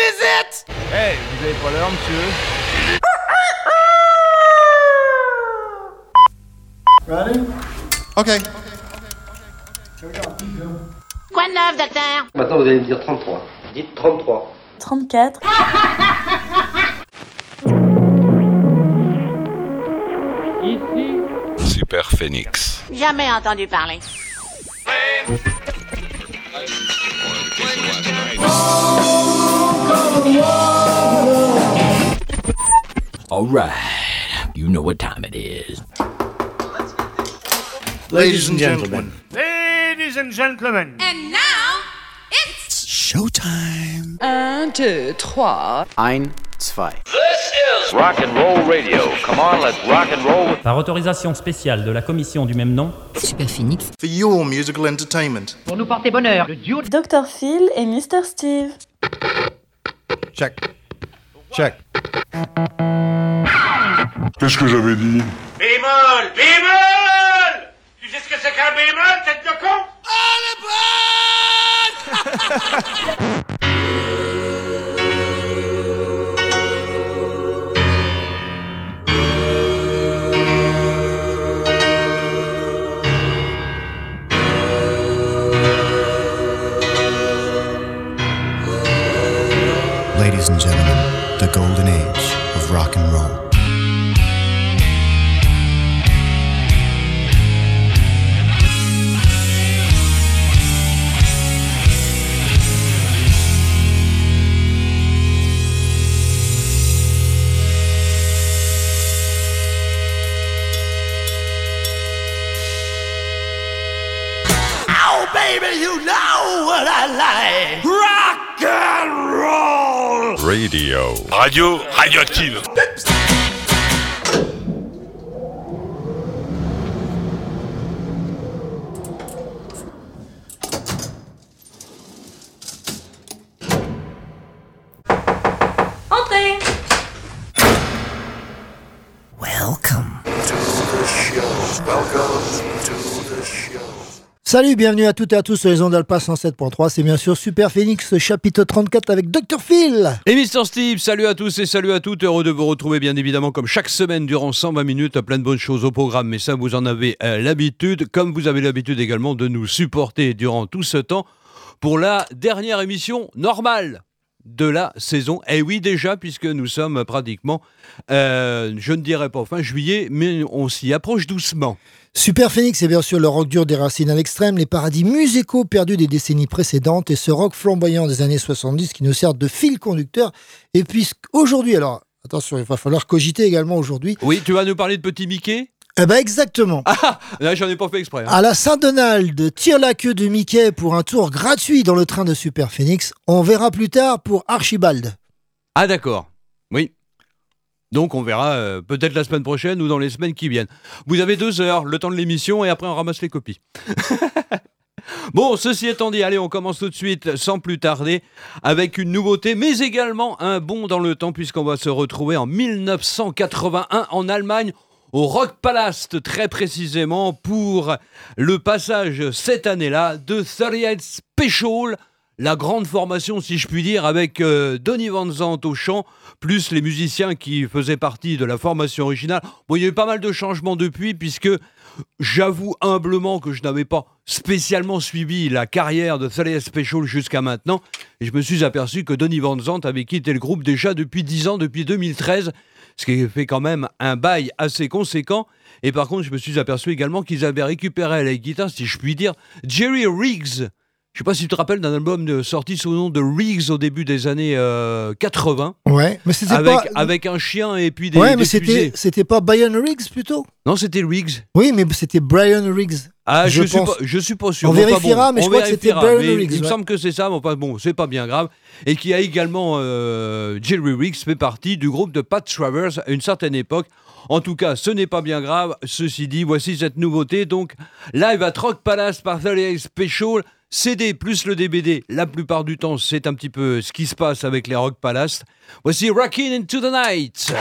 it? Hey, vous avez pas l'heure, monsieur Ready? Okay. Quoi de neuf, docteur? Maintenant, vous allez me dire 33. Dites 33. 34. Super Phoenix. Jamais entendu parler. All right, you know what time it is. Ladies and gentlemen. Ladies and gentlemen And now, it's... Showtime. Un, deux, trois. Ein, zwei. Rock and roll radio. Come on, let's rock and roll. Par autorisation spéciale de la commission du même nom, Super Phoenix. For your musical entertainment. Pour nous porter bonheur, le duo Dr. Phil et Mr. Steve. Check. Check. Qu'est-ce que j'avais dit Bémol Bémol Tu sais ce que c'est qu'un bémol, tête de con? Ladies and gentlemen, the golden age of rock and roll. Oh, baby, you know what I like Rock and roll Radio. Radio radioactive. Salut, bienvenue à toutes et à tous sur les ondes Alpha 107.3. C'est bien sûr Super Phoenix, chapitre 34 avec Dr. Phil. Et Mister Steve, salut à tous et salut à toutes. Heureux de vous retrouver, bien évidemment, comme chaque semaine, durant 120 minutes, plein de bonnes choses au programme. Mais ça, vous en avez euh, l'habitude, comme vous avez l'habitude également de nous supporter durant tout ce temps pour la dernière émission normale de la saison. Et oui, déjà, puisque nous sommes pratiquement, euh, je ne dirais pas fin juillet, mais on s'y approche doucement. Super Phoenix, c'est bien sûr le rock dur des racines à l'extrême, les paradis musicaux perdus des décennies précédentes et ce rock flamboyant des années 70 qui nous sert de fil conducteur. Et puisqu'aujourd'hui, alors attention, il va falloir cogiter également aujourd'hui. Oui, tu vas nous parler de Petit Mickey? Eh ben exactement. Ah, là, j'en ai pas fait exprès. hein. À la Saint-Donald, tire la queue de Mickey pour un tour gratuit dans le train de Super Phoenix. On verra plus tard pour Archibald. Ah d'accord. Oui. Donc on verra euh, peut-être la semaine prochaine ou dans les semaines qui viennent. Vous avez deux heures, le temps de l'émission, et après on ramasse les copies. bon, ceci étant dit, allez, on commence tout de suite, sans plus tarder, avec une nouveauté, mais également un bond dans le temps, puisqu'on va se retrouver en 1981 en Allemagne. Au Rock Palace, très précisément, pour le passage cette année-là de 38 Special, la grande formation, si je puis dire, avec euh, Donny Van Zandt au chant, plus les musiciens qui faisaient partie de la formation originale. Bon, il y a eu pas mal de changements depuis, puisque j'avoue humblement que je n'avais pas spécialement suivi la carrière de Thalia Special jusqu'à maintenant, et je me suis aperçu que Donny Van Zandt avait quitté le groupe déjà depuis 10 ans, depuis 2013, ce qui fait quand même un bail assez conséquent. Et par contre, je me suis aperçu également qu'ils avaient récupéré à la guitare, si je puis dire, Jerry Riggs. Je sais pas si tu te rappelles d'un album de, sorti sous le nom de Riggs au début des années euh, 80. Ouais, mais c'était avec, pas. avec un chien et puis des. ouais, mais c'était pas Brian Riggs plutôt? Non, c'était Riggs. Oui, mais c'était Brian Riggs. Ah, je, Je suis pas, je suis pas sûr. On vérifiera, bon, mais je on crois que c'était Brian Riggs, Il me ouais. semble que c'est ça, mais enfin bon, c'est pas bien grave. Et qui a également, euh, Jerry Riggs fait partie du groupe de Pat Travers à une certaine époque. En tout cas, ce n'est pas bien grave. Ceci dit, voici cette nouveauté. Donc, live à Rock Palace par 38 Special. CD plus le DBD, la plupart du temps, c'est un petit peu ce qui se passe avec les Rock Palace. Voici Rockin' into the Night.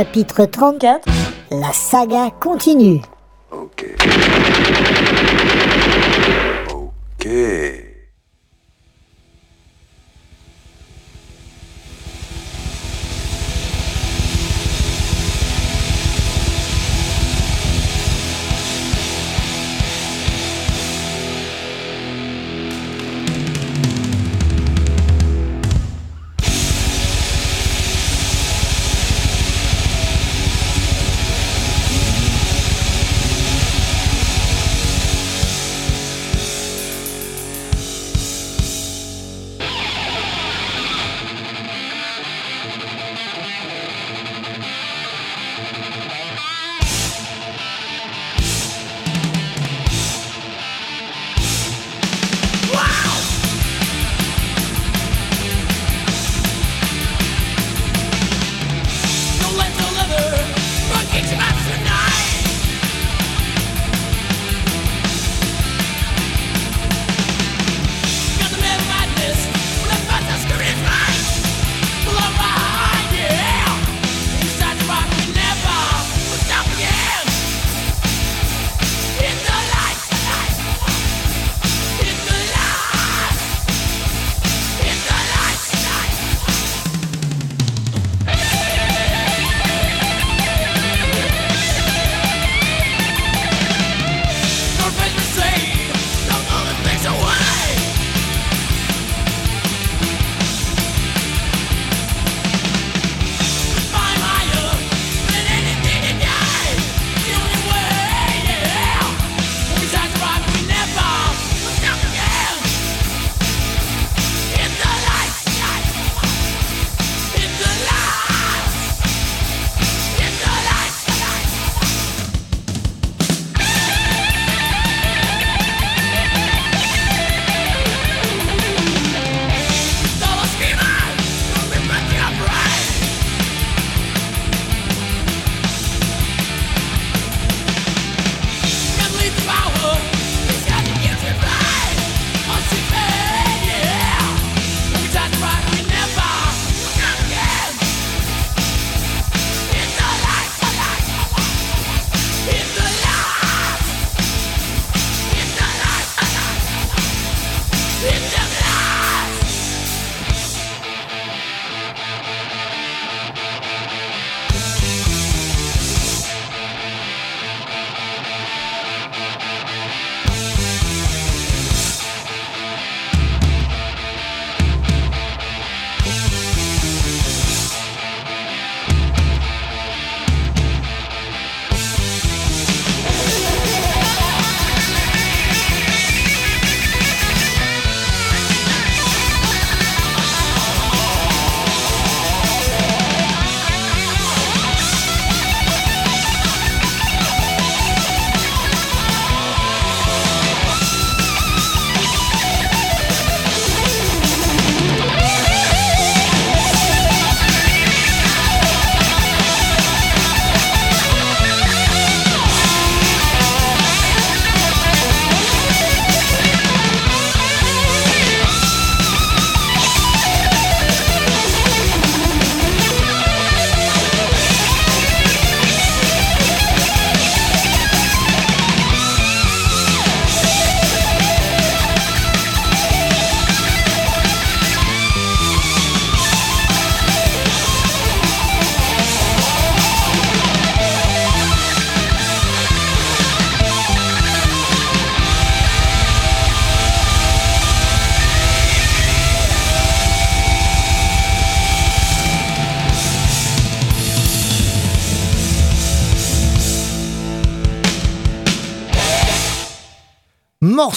Chapitre 34 La saga continue.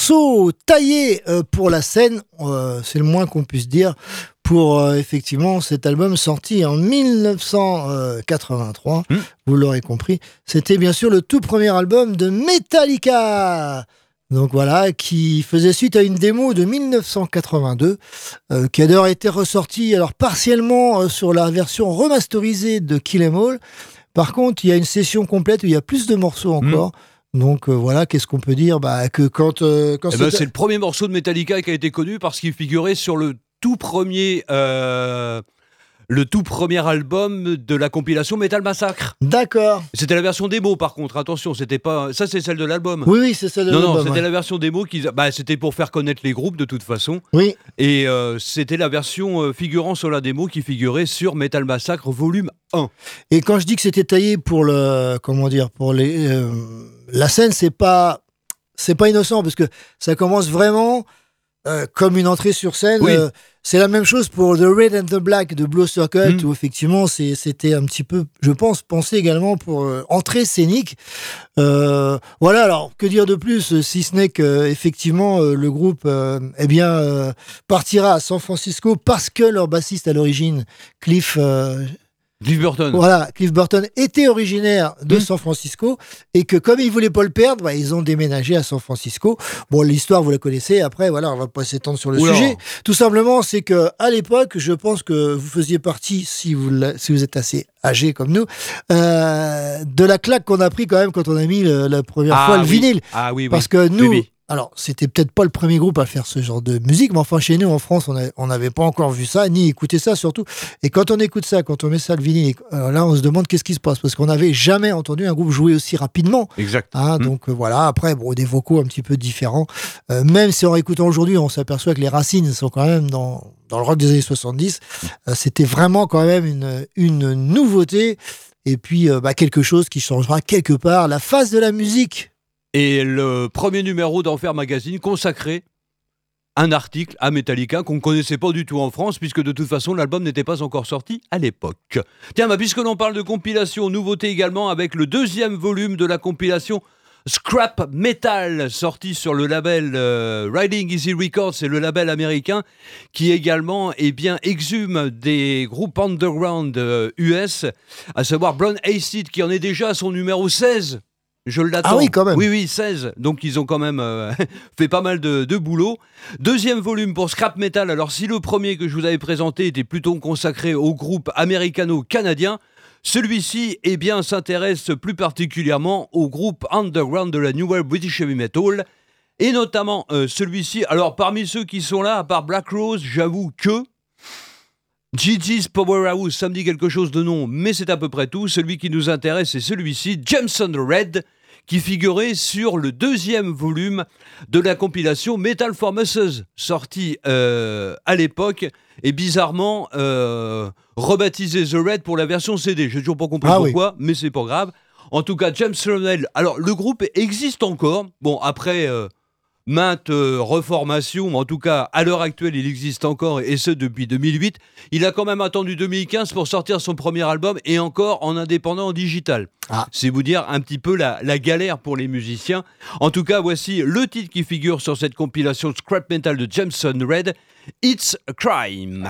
Morceau taillé euh, pour la scène, euh, c'est le moins qu'on puisse dire, pour euh, effectivement cet album sorti en 1983. Vous l'aurez compris, c'était bien sûr le tout premier album de Metallica. Donc voilà, qui faisait suite à une démo de 1982, euh, qui a d'ailleurs été ressortie alors partiellement euh, sur la version remasterisée de Kill Em All. Par contre, il y a une session complète où il y a plus de morceaux encore. Donc euh, voilà, qu'est-ce qu'on peut dire? Bah, Que quand, euh, quand Eh ben, c'est- le premier morceau de Metallica qui a été connu parce qu'il figurait sur le tout premier euh, le tout premier album de la compilation Metal Massacre. D'accord. C'était la version démo par contre, attention, c'était pas ça c'est celle de l'album. Oui, oui, c'est celle de Non, non, l'album, c'était ouais. la version démo qui bah, c'était pour faire connaître les groupes de toute façon. Oui. Et euh, c'était la version euh, figurant sur la démo qui figurait sur Metal Massacre volume 1. Et quand je dis que c'était taillé pour le, comment dire, pour les, euh, la scène, c'est pas, c'est pas innocent parce que ça commence vraiment euh, comme une entrée sur scène. Oui. Euh, c'est la même chose pour The Red and the Black de Blue Circle, Mm. où effectivement c'était un petit peu, je pense, pensé également pour euh, entrée scénique. Euh, voilà. Alors que dire de plus, si ce n'est que effectivement euh, le groupe, eh bien, partira à San Francisco parce que leur bassiste à l'origine, Cliff. Cliff Burton. voilà, Cliff Burton était originaire de Mm. San Francisco et que comme ils voulaient pas le perdre, bah, ils ont déménagé à San Francisco. Bon, l'histoire vous la connaissez. Après, voilà, on va pas s'étendre sur le Oula. sujet. Tout simplement, c'est que à l'époque, je pense que vous faisiez partie, si vous la- si vous êtes assez âgé comme nous, euh, de la claque qu'on a pris quand même quand on a mis le- la première Ah fois le oui. vinyle. Ah oui, oui. Parce que nous, Oui, oui. Alors c'était peut-être pas le premier groupe à faire ce genre de musique, mais enfin chez nous en France, on n'avait pas encore vu ça, ni écouté ça surtout. Et quand on écoute ça, quand on met ça le vinyle, euh, là on se demande qu'est-ce qui se passe, parce qu'on n'avait jamais entendu un groupe jouer aussi rapidement. Exact. Hein, Mm. Donc euh, voilà, après, bon, des vocaux un petit peu différents. Euh, même si en réécoutant aujourd'hui, on s'aperçoit que les racines sont quand même dans, dans le rock des années 70. Euh, C'était vraiment quand même une, une nouveauté. Et puis, bah, quelque chose qui changera quelque part la face de la musique. Et le premier numéro d'Enfer Magazine consacré un article à Metallica qu'on ne connaissait pas du tout en France, puisque de toute façon l'album n'était pas encore sorti à l'époque. Tiens, bah, puisque l'on parle de compilation, nouveauté également avec le deuxième volume de la compilation Scrap Metal, sorti sur le label euh, Riding Easy Records, c'est le label américain qui également eh bien, exhume des groupes underground euh, US, à savoir Brown Acid qui en est déjà à son numéro 16. Je l'attends. Ah oui, quand même. Oui, oui, 16. Donc ils ont quand même euh, fait pas mal de, de boulot. Deuxième volume pour Scrap Metal. Alors si le premier que je vous avais présenté était plutôt consacré au groupe américano-canadien, celui-ci eh bien, s'intéresse plus particulièrement au groupe underground de la New Wave British Heavy Metal. Et notamment euh, celui-ci. Alors parmi ceux qui sont là, à part Black Rose, j'avoue que... Gigi's Powerhouse, ça me dit quelque chose de nom, mais c'est à peu près tout. Celui qui nous intéresse, c'est celui-ci, Jameson Red, qui figurait sur le deuxième volume de la compilation Metal for Muscles, sorti euh, à l'époque, et bizarrement euh, rebaptisé The Red pour la version CD. J'ai toujours pas compris Ah oui. pourquoi, mais c'est pas grave. En tout cas, James Red, alors le groupe existe encore. Bon, après... euh, maintes euh, reformations, en tout cas, à l'heure actuelle, il existe encore, et ce depuis 2008. Il a quand même attendu 2015 pour sortir son premier album, et encore en indépendant en digital. Ah. C'est vous dire un petit peu la, la galère pour les musiciens. En tout cas, voici le titre qui figure sur cette compilation Scrap Metal de Jameson Red, It's a Crime.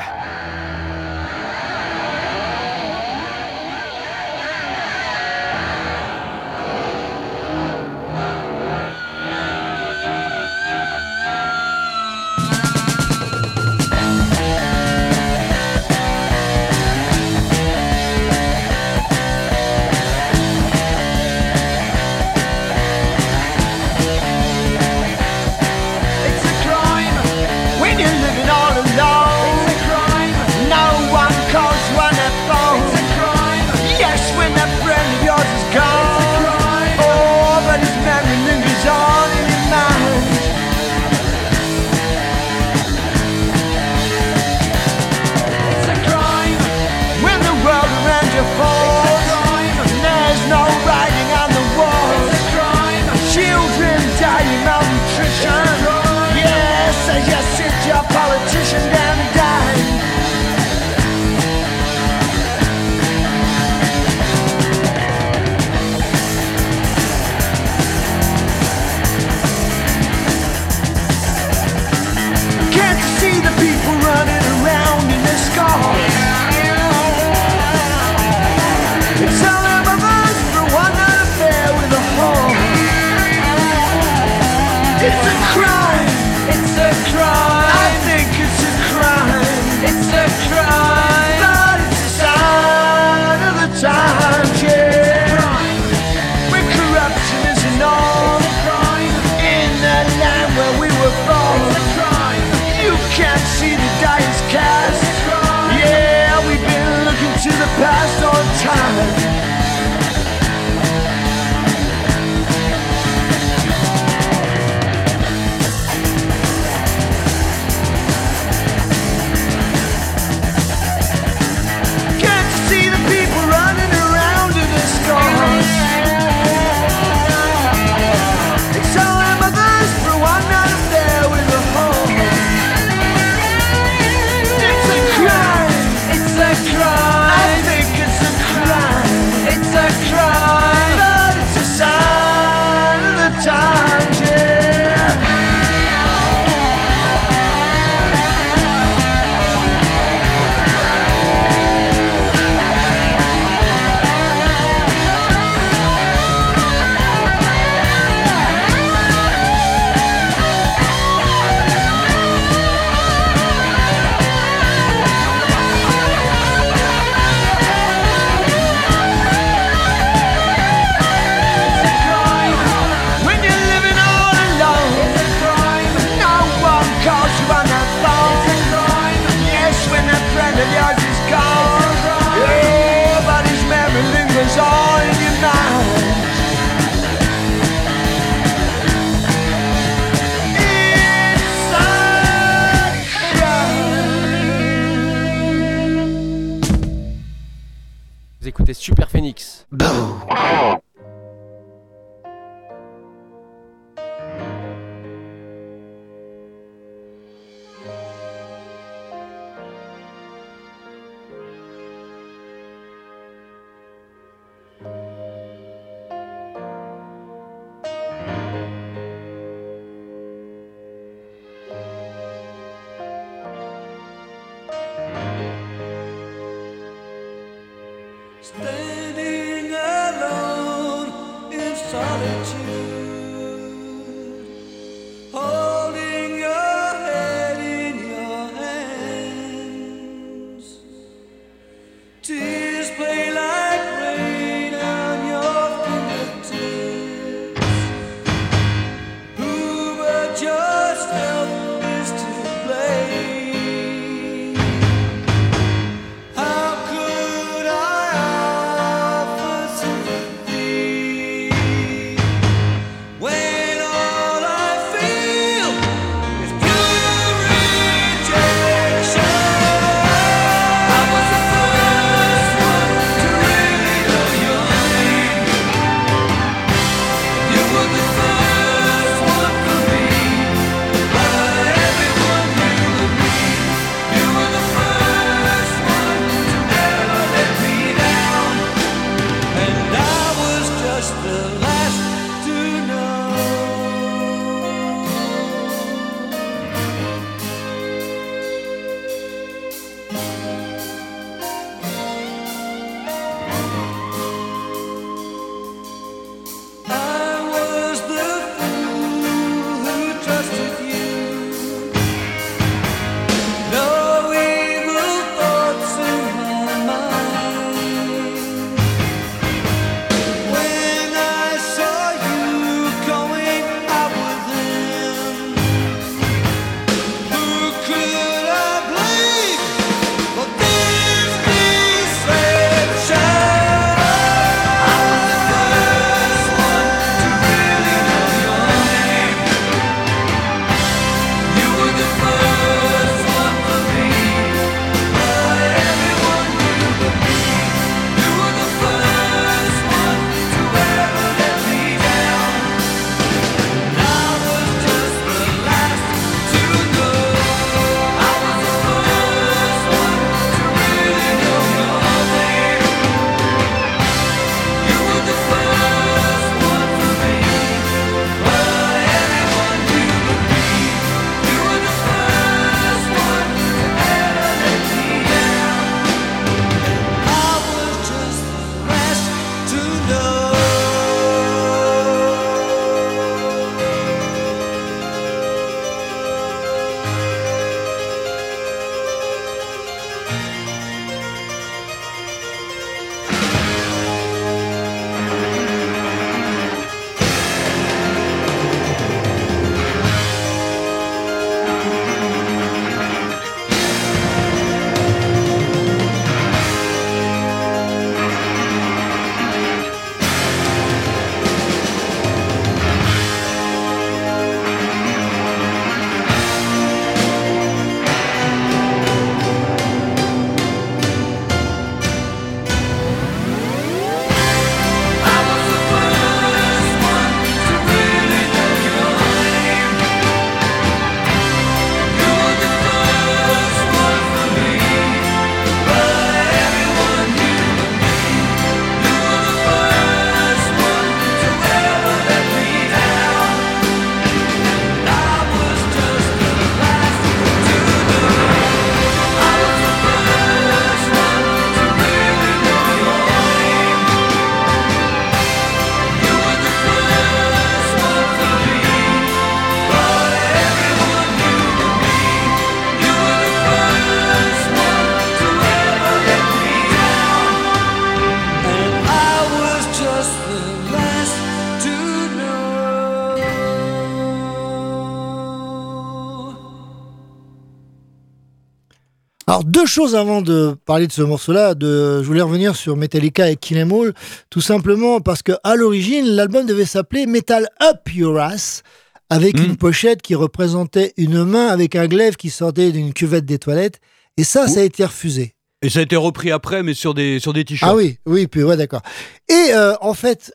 chose avant de parler de ce morceau-là. De, je voulais revenir sur Metallica et Kill Em All, tout simplement parce que à l'origine, l'album devait s'appeler Metal Up Your Ass, avec une hmm. pochette qui représentait une main avec un glaive qui sortait d'une cuvette des toilettes. Et ça, ça a été refusé. Et ça a été repris après, mais sur des, sur des t-shirts. Ah oui, oui, puis ouais, d'accord. Et euh, en fait,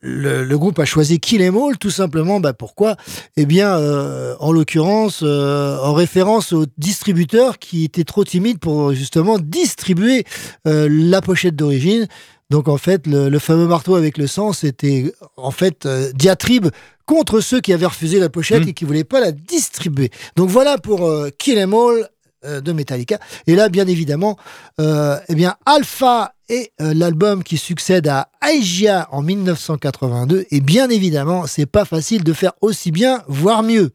le, le- groupe a choisi Kill Em All, tout simplement. Bah, pourquoi? Eh bien, euh, en l'occurrence, euh, en référence au distributeur qui était trop timide pour justement distribuer euh, la pochette d'origine. Donc en fait, le, le fameux marteau avec le sang, c'était en fait euh, diatribe contre ceux qui avaient refusé la pochette Mm. et qui voulaient pas la distribuer. Donc voilà pour euh, Kill Em All de Metallica. Et là, bien évidemment, euh, eh bien Alpha et euh, l'album qui succède à Aegea en 1982. Et bien évidemment, c'est pas facile de faire aussi bien, voire mieux.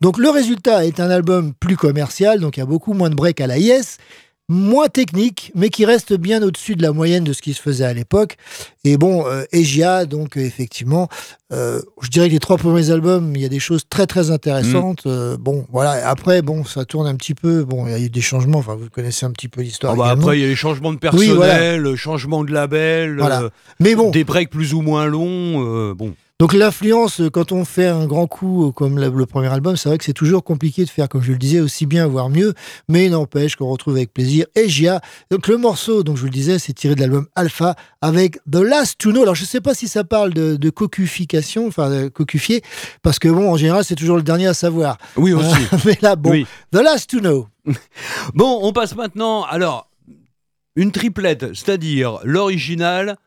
Donc le résultat est un album plus commercial, donc il y a beaucoup moins de breaks à la Yes, moins technique, mais qui reste bien au-dessus de la moyenne de ce qui se faisait à l'époque. Et bon, euh, Aegea, donc euh, effectivement, euh, je dirais que les trois premiers albums, il y a des choses très très intéressantes. Euh, bon, voilà. Après, bon, ça tourne un petit peu. Bon, il y a eu des changements. Enfin, vous connaissez un petit peu l'histoire. Ah bah après, il y a les changements de Oui, personnel, voilà. le changement de label, Voilà. Mais bon, des breaks plus ou moins longs. bon. Donc l'influence, euh, quand on fait un grand coup euh, comme le, le premier album, c'est vrai que c'est toujours compliqué de faire, comme je le disais, aussi bien, voire mieux, mais il n'empêche qu'on retrouve avec plaisir Egia. Donc le morceau, donc je vous le disais, c'est tiré de l'album Alpha avec The Last to Know. Alors je ne sais pas si ça parle de, de cocufication, enfin de cocufier, parce que bon, en général, c'est toujours le dernier à savoir. Oui, aussi. Euh, mais là, bon, Oui. The Last to Know. Bon, on passe maintenant. Alors, une triplette, c'est-à-dire l'original,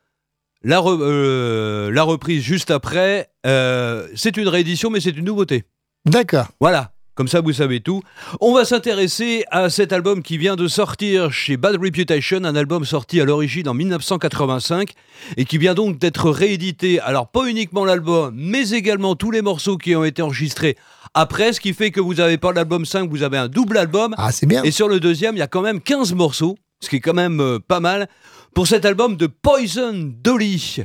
la, re- euh, la reprise juste après. euh, c'est une réédition, mais c'est une nouveauté. D'accord. Voilà. Comme ça, vous savez tout. On va s'intéresser à cet album qui vient de sortir chez Bad Reputation, un album sorti à l'origine en 1985 et qui vient donc d'être réédité. Alors, pas uniquement l'album, mais également tous les morceaux qui ont été enregistrés après, ce qui fait que vous n'avez pas l'album 5, vous avez un double album. Ah, c'est bien. Et sur le deuxième, il y a quand même 15 morceaux, ce qui est quand même euh, pas mal, pour cet album de Poison Dolly.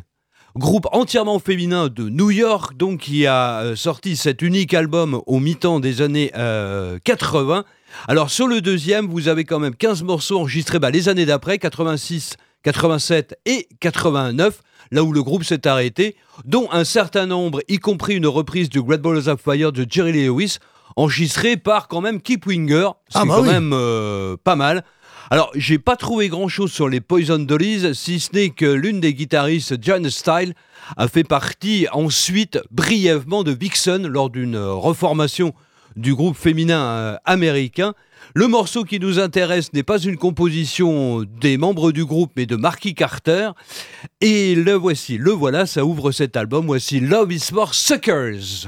Groupe entièrement féminin de New York, donc qui a euh, sorti cet unique album au mi-temps des années euh, 80. Alors sur le deuxième, vous avez quand même 15 morceaux enregistrés bah, les années d'après, 86, 87 et 89, là où le groupe s'est arrêté, dont un certain nombre, y compris une reprise du Great Balls of Fire de Jerry Lewis, enregistré par quand même Keep Winger, ce Ah, bah quand oui. même euh, pas mal. Alors, j'ai pas trouvé grand chose sur les Poison Dollies, si ce n'est que l'une des guitaristes, John Style, a fait partie ensuite brièvement de Vixen lors d'une euh, reformation du groupe féminin euh, américain. Le morceau qui nous intéresse n'est pas une composition des membres du groupe, mais de Marky Carter. Et le voici, le voilà, ça ouvre cet album. Voici Love is for Suckers.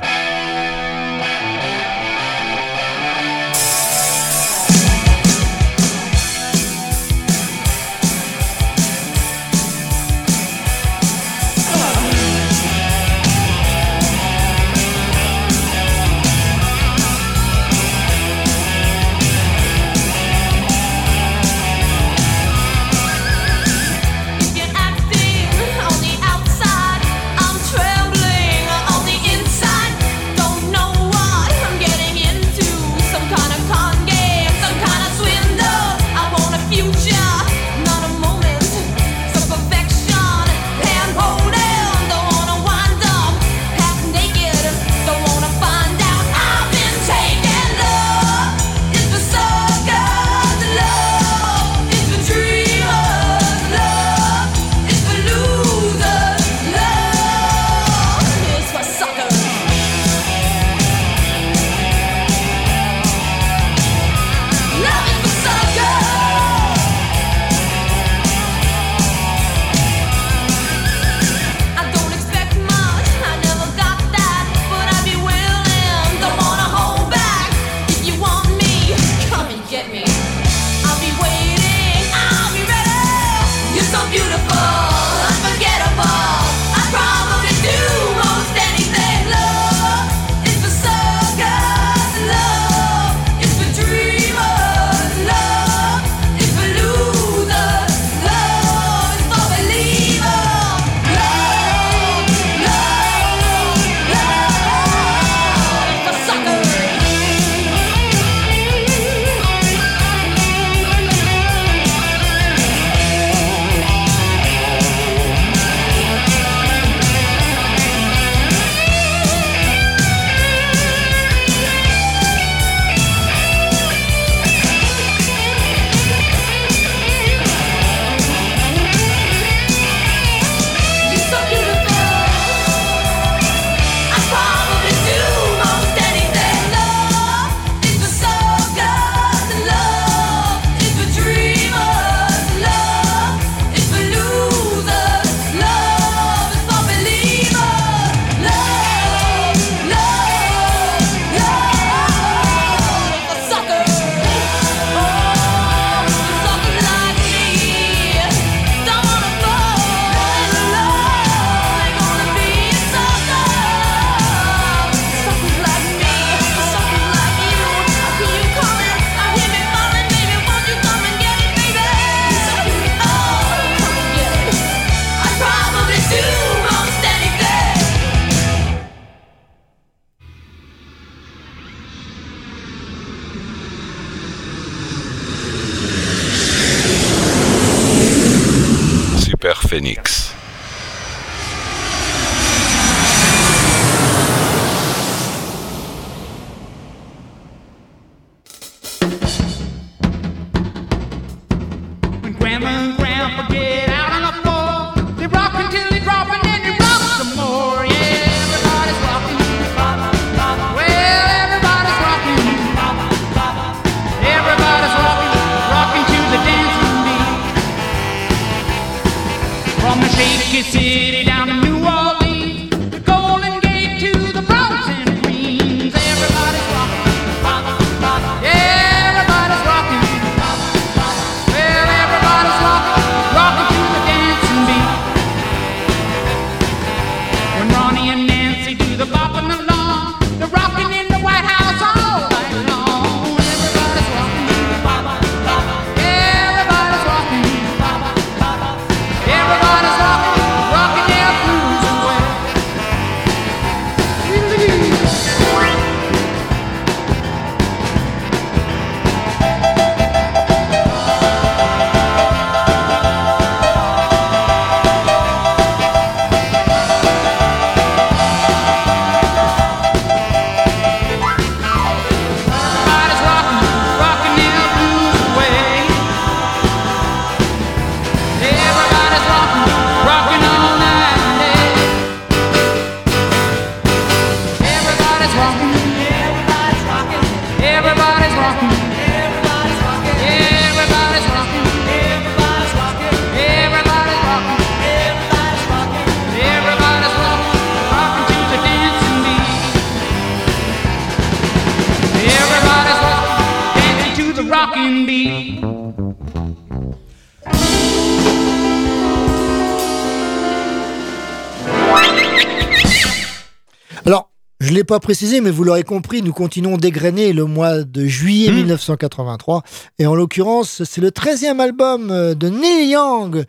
Pas précisé, mais vous l'aurez compris, nous continuons d'égrener le mois de juillet 1983. Et en l'occurrence, c'est le 13e album euh, de Neil Young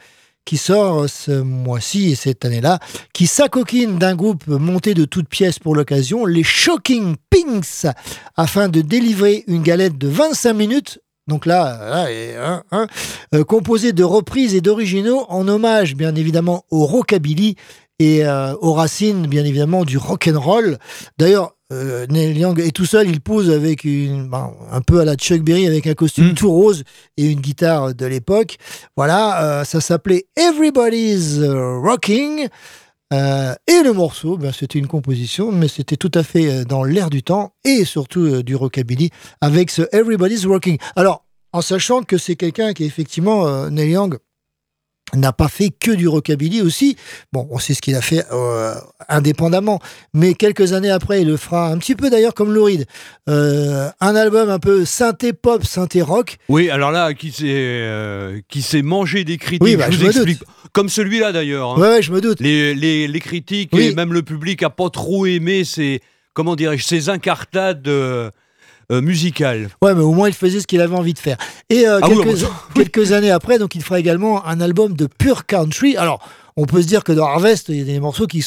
qui sort ce mois-ci et cette année-là, qui s'acoquine d'un groupe monté de toutes pièces pour l'occasion, les Shocking Pinks, afin de délivrer une galette de 25 minutes donc là, là, et, hein, hein, euh, composée de reprises et d'originaux en hommage, bien évidemment, au rockabilly et euh, aux racines, bien évidemment, du rock and roll. D'ailleurs, euh, Neil Young est tout seul, il pose avec une, ben, un peu à la Chuck Berry, avec un costume tout rose et une guitare de l'époque. Voilà, euh, ça s'appelait Everybody's Rocking. Euh, et le morceau, ben, c'était une composition, mais c'était tout à fait dans l'air du temps et surtout du rockabilly avec ce Everybody's Rocking. Alors, en sachant que c'est quelqu'un qui effectivement, euh, Neil Young, n'a pas fait que du rockabilly aussi. Bon, on sait ce qu'il a fait euh, indépendamment, mais quelques années après, il le fera un petit peu d'ailleurs comme Lou Reed. Euh, un album un peu synthé pop, synthé rock. Oui, alors là, qui s'est euh, qui s'est mangé des critiques, Oui, bah, je je vous explique. Comme celui-là d'ailleurs. hein. Ouais, ouais, je me doute. Les, les, les critiques Oui. et même le public a pas trop aimé ces comment dirais-je ces incartades euh, musicales. Ouais, mais au moins il faisait ce qu'il avait envie de faire. Et euh, Ah oui, quelques, années après, donc il fera également un album de pure country. Alors, on peut se dire que dans Harvest, il y a des morceaux qui,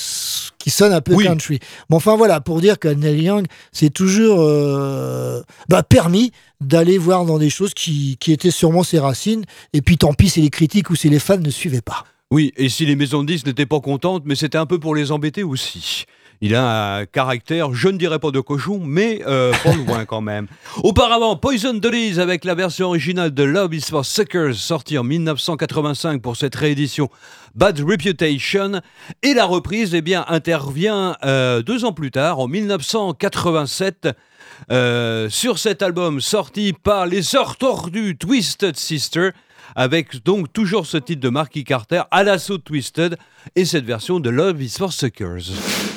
qui sonnent un peu country. Mais enfin voilà, pour dire que Neil Young, c'est toujours euh, bah, permis d'aller voir dans des choses qui, qui étaient sûrement ses racines. Et puis tant pis, c'est les critiques ou si les fans ne suivaient pas. Oui, et si les maisons de disques n'étaient pas contentes, mais c'était un peu pour les embêter aussi. Il a un caractère, je ne dirais pas de cochon, mais euh, pas loin quand même. Auparavant, Poison Leaves avec la version originale de Love is for Suckers, sortie en 1985 pour cette réédition Bad Reputation. Et la reprise eh bien, intervient euh, deux ans plus tard, en 1987, euh, sur cet album sorti par les Sœurs Tordues Twisted Sister, avec donc toujours ce titre de Marky Carter à l'assaut Twisted et cette version de Love is for Suckers.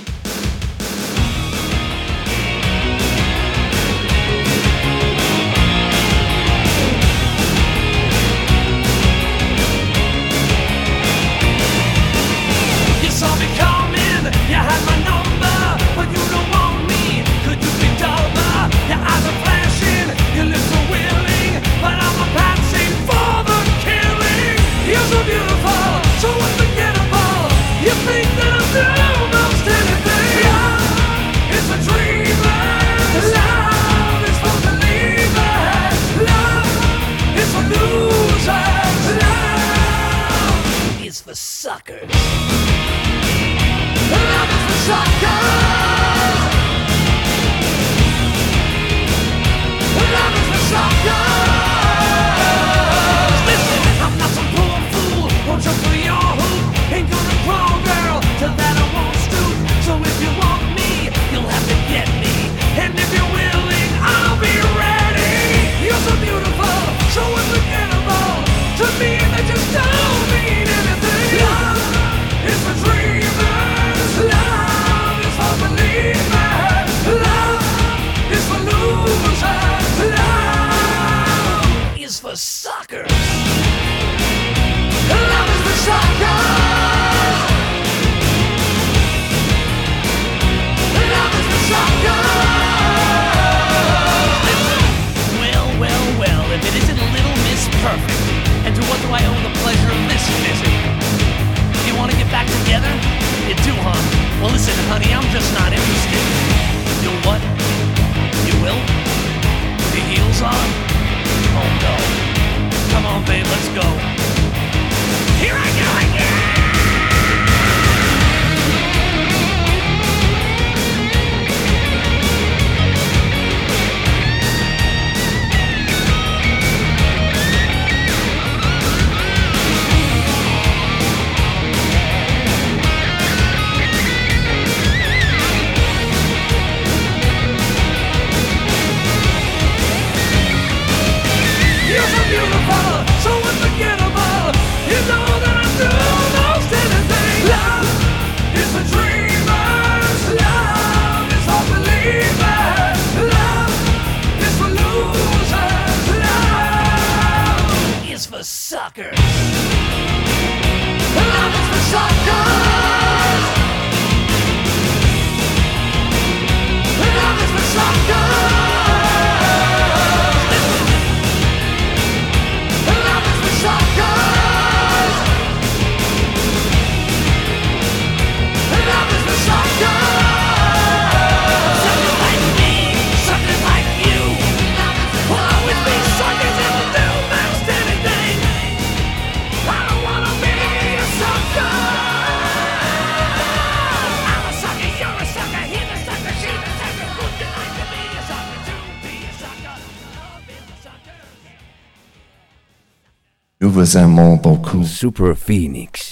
Nous vous aimons beaucoup. Super Phoenix.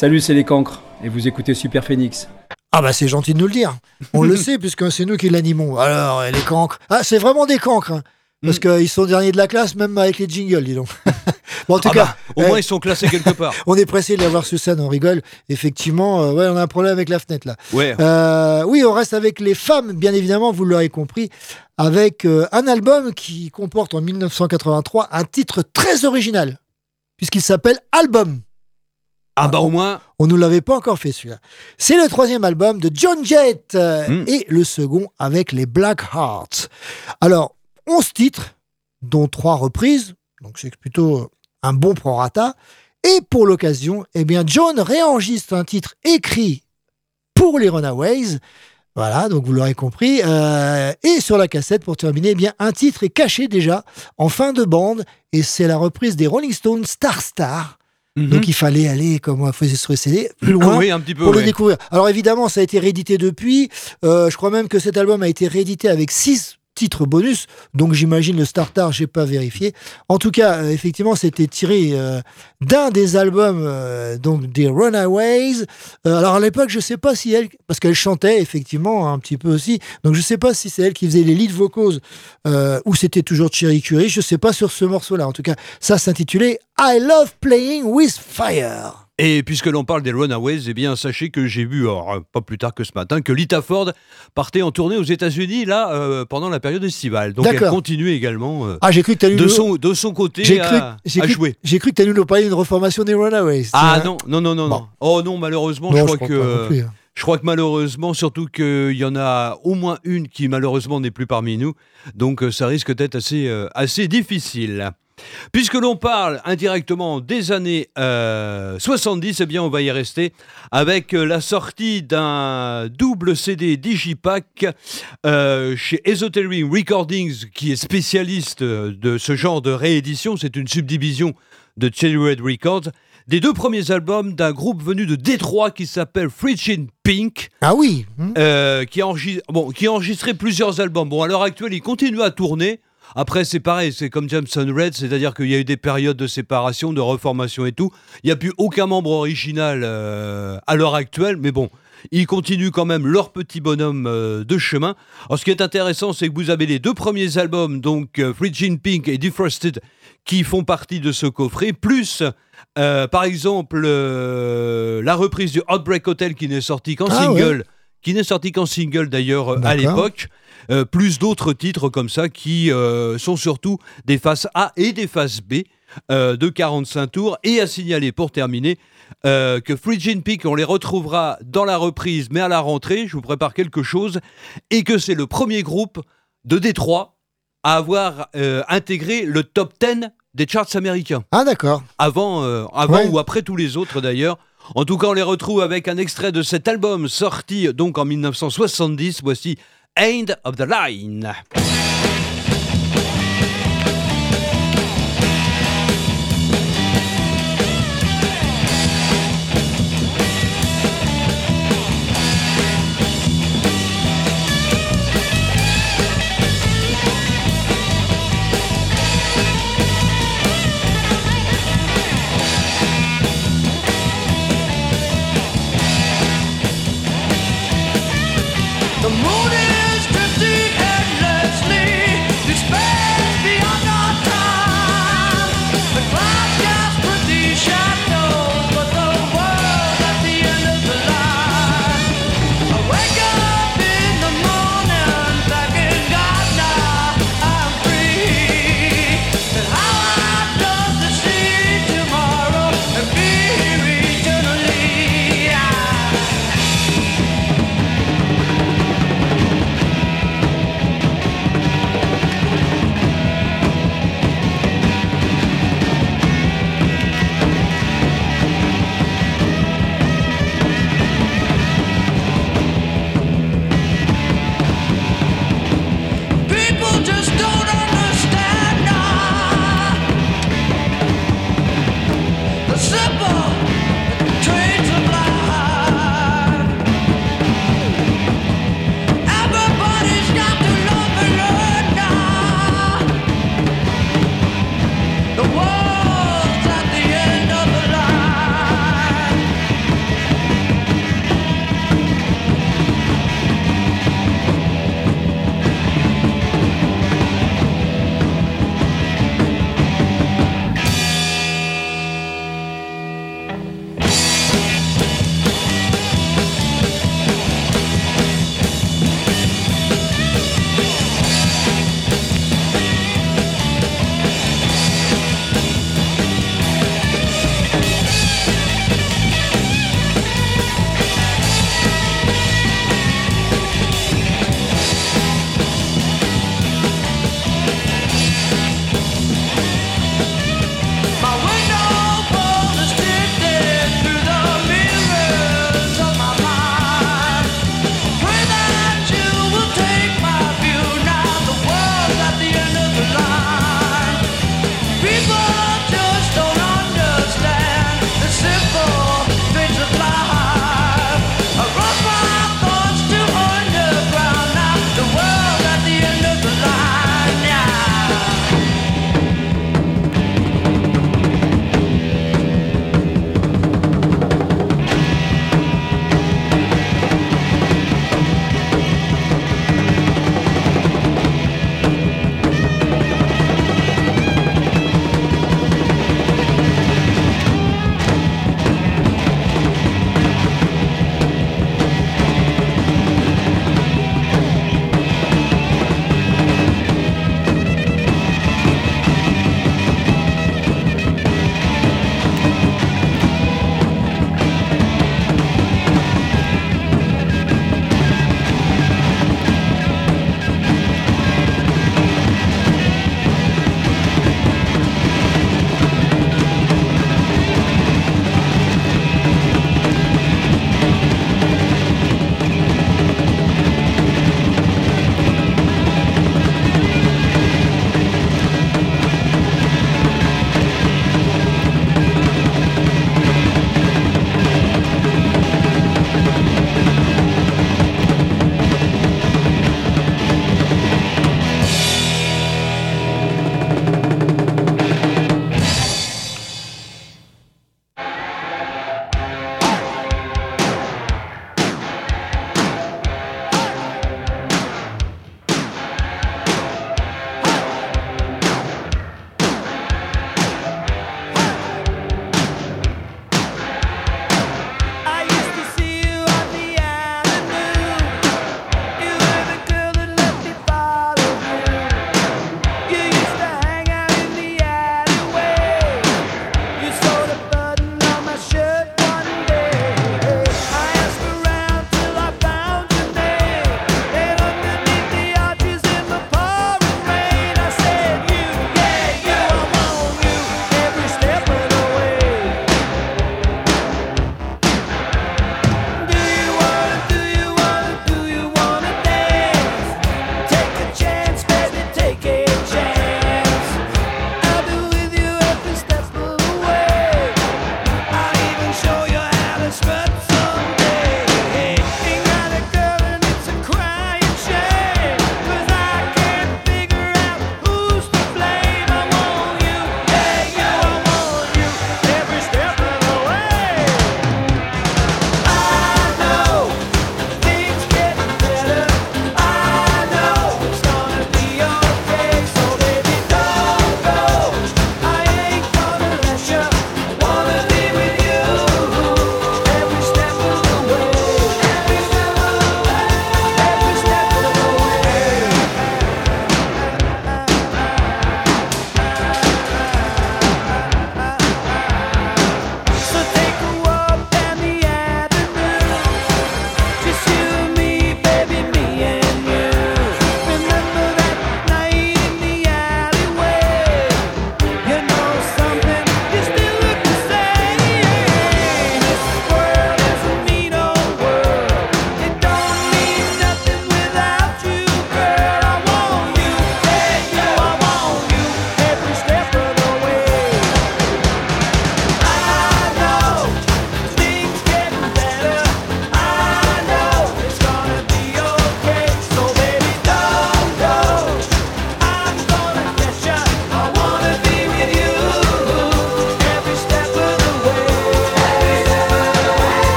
Salut, c'est les cancres, et vous écoutez Super Phoenix. Ah bah c'est gentil de nous le dire. On le sait puisque c'est nous qui l'animons. Alors, les cancres. Ah, c'est vraiment des cancres. hein. Parce qu'ils sont derniers de la classe, même avec les jingles, dis donc. bon, en tout Ah cas, bah, au eh, moins ils sont classés quelque part. on est pressé de l'avoir sur scène, on rigole. Effectivement, euh, ouais, on a un problème avec la fenêtre là. Ouais. Euh, oui, on reste avec les femmes, bien évidemment, vous l'aurez compris, avec euh, un album qui comporte en 1983 un titre très original, puisqu'il s'appelle Album. Ah bah au moins. On ne nous l'avait pas encore fait celui-là. C'est le troisième album de John Jett euh, Mm. et le second avec les Black Hearts. Alors, 11 titres, dont trois reprises, donc c'est plutôt un bon prorata. Et pour l'occasion, eh bien, John réenregistre un titre écrit pour les Runaways. Voilà, donc vous l'aurez compris. Euh, et sur la cassette, pour terminer, eh bien, un titre est caché déjà en fin de bande, et c'est la reprise des Rolling Stones Star Star. Donc il fallait aller, comme on faisait sur CD, plus loin Mhm. Oui, un petit peu, pour le découvrir. Alors évidemment, ça a été réédité depuis. Euh, je crois même que cet album a été réédité avec six titres bonus. Donc j'imagine le Startar, j'ai pas vérifié. En tout cas, euh, effectivement, c'était tiré euh, d'un des albums euh, donc des Runaways. Alors à l'époque, je sais pas si elle, parce qu'elle chantait effectivement un petit peu aussi. Donc je sais pas si c'est elle qui faisait les lead vocals euh, ou c'était toujours Cherry Curry. Je sais pas sur ce morceau-là. En tout cas, ça s'intitulait I Love Playing with Fire. Et puisque l'on parle des Runaways, eh bien, sachez que j'ai vu, alors, euh, pas plus tard que ce matin, que Lita Ford partait en tournée aux États-Unis là euh, pendant la période estivale. Donc elle continue également euh, Ah, j'ai cru que de son de son côté J'ai à, cru, j'ai à cru- jouer. j'ai cru que tu allais nous parler d'une reformation des Runaways. Ah non, non, non, non, non. Oh non, malheureusement, Non, je je crois que. plus, hein. Je crois que malheureusement, surtout qu'il y en a au moins une qui malheureusement n'est plus parmi nous, donc ça risque d'être assez, euh, assez difficile. Puisque l'on parle indirectement des années euh, 70, eh bien on va y rester avec euh, la sortie d'un double CD Digipack euh, chez Esoteric Recordings, qui est spécialiste euh, de ce genre de réédition. C'est une subdivision de Cherry Red Records. Des deux premiers albums d'un groupe venu de Détroit qui s'appelle Freakin' Pink. Ah oui euh, qui, a enregistré, bon, qui a enregistré plusieurs albums. Bon, à l'heure actuelle, il continue à tourner. Après, c'est pareil, c'est comme Jameson Red, c'est-à-dire qu'il y a eu des périodes de séparation, de reformation et tout. Il n'y a plus aucun membre original euh, à l'heure actuelle, mais bon, ils continuent quand même leur petit bonhomme euh, de chemin. Alors, ce qui est intéressant, c'est que vous avez les deux premiers albums, donc euh, Frigid Pink et Defrosted, qui font partie de ce coffret, plus, euh, par exemple, la reprise du Outbreak Hotel qui n'est sorti qu'en Ah, single ouais. qui n'est sorti qu'en single d'ailleurs à l'époque, euh, plus d'autres titres comme ça qui euh, sont surtout des faces A et des faces B euh, de 45 tours. Et à signaler pour terminer euh, que Frigid Peak, on les retrouvera dans la reprise, mais à la rentrée, je vous prépare quelque chose, et que c'est le premier groupe de Détroit à avoir euh, intégré le top 10 des charts américains. Ah d'accord. Avant, avant Ouais. ou après tous les autres d'ailleurs. En tout cas, on les retrouve avec un extrait de cet album sorti donc en 1970. Voici End of the Line.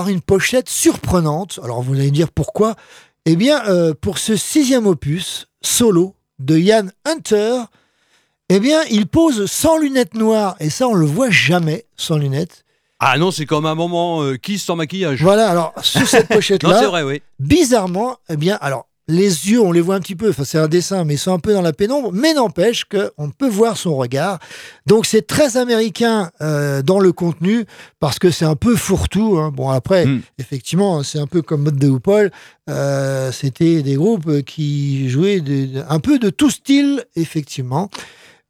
Par une pochette surprenante. Alors vous allez me dire pourquoi Eh bien, euh, pour ce sixième opus solo de Ian Hunter, eh bien, il pose sans lunettes noires et ça on le voit jamais sans lunettes. Ah non, c'est comme un moment euh, Kiss sans maquillage. Voilà. Alors sur cette pochette Non, c'est là, vrai, oui. bizarrement, eh bien, alors les yeux, on les voit un petit peu. Enfin, c'est un dessin, mais ils sont un peu dans la pénombre. Mais n'empêche qu'on peut voir son regard. Donc, c'est très américain euh, dans le contenu parce que c'est un peu fourre-tout. hein. Bon, après, Mm. effectivement, c'est un peu comme Mode de Paul. Euh, C'était des groupes qui jouaient de- un peu de tout style, effectivement,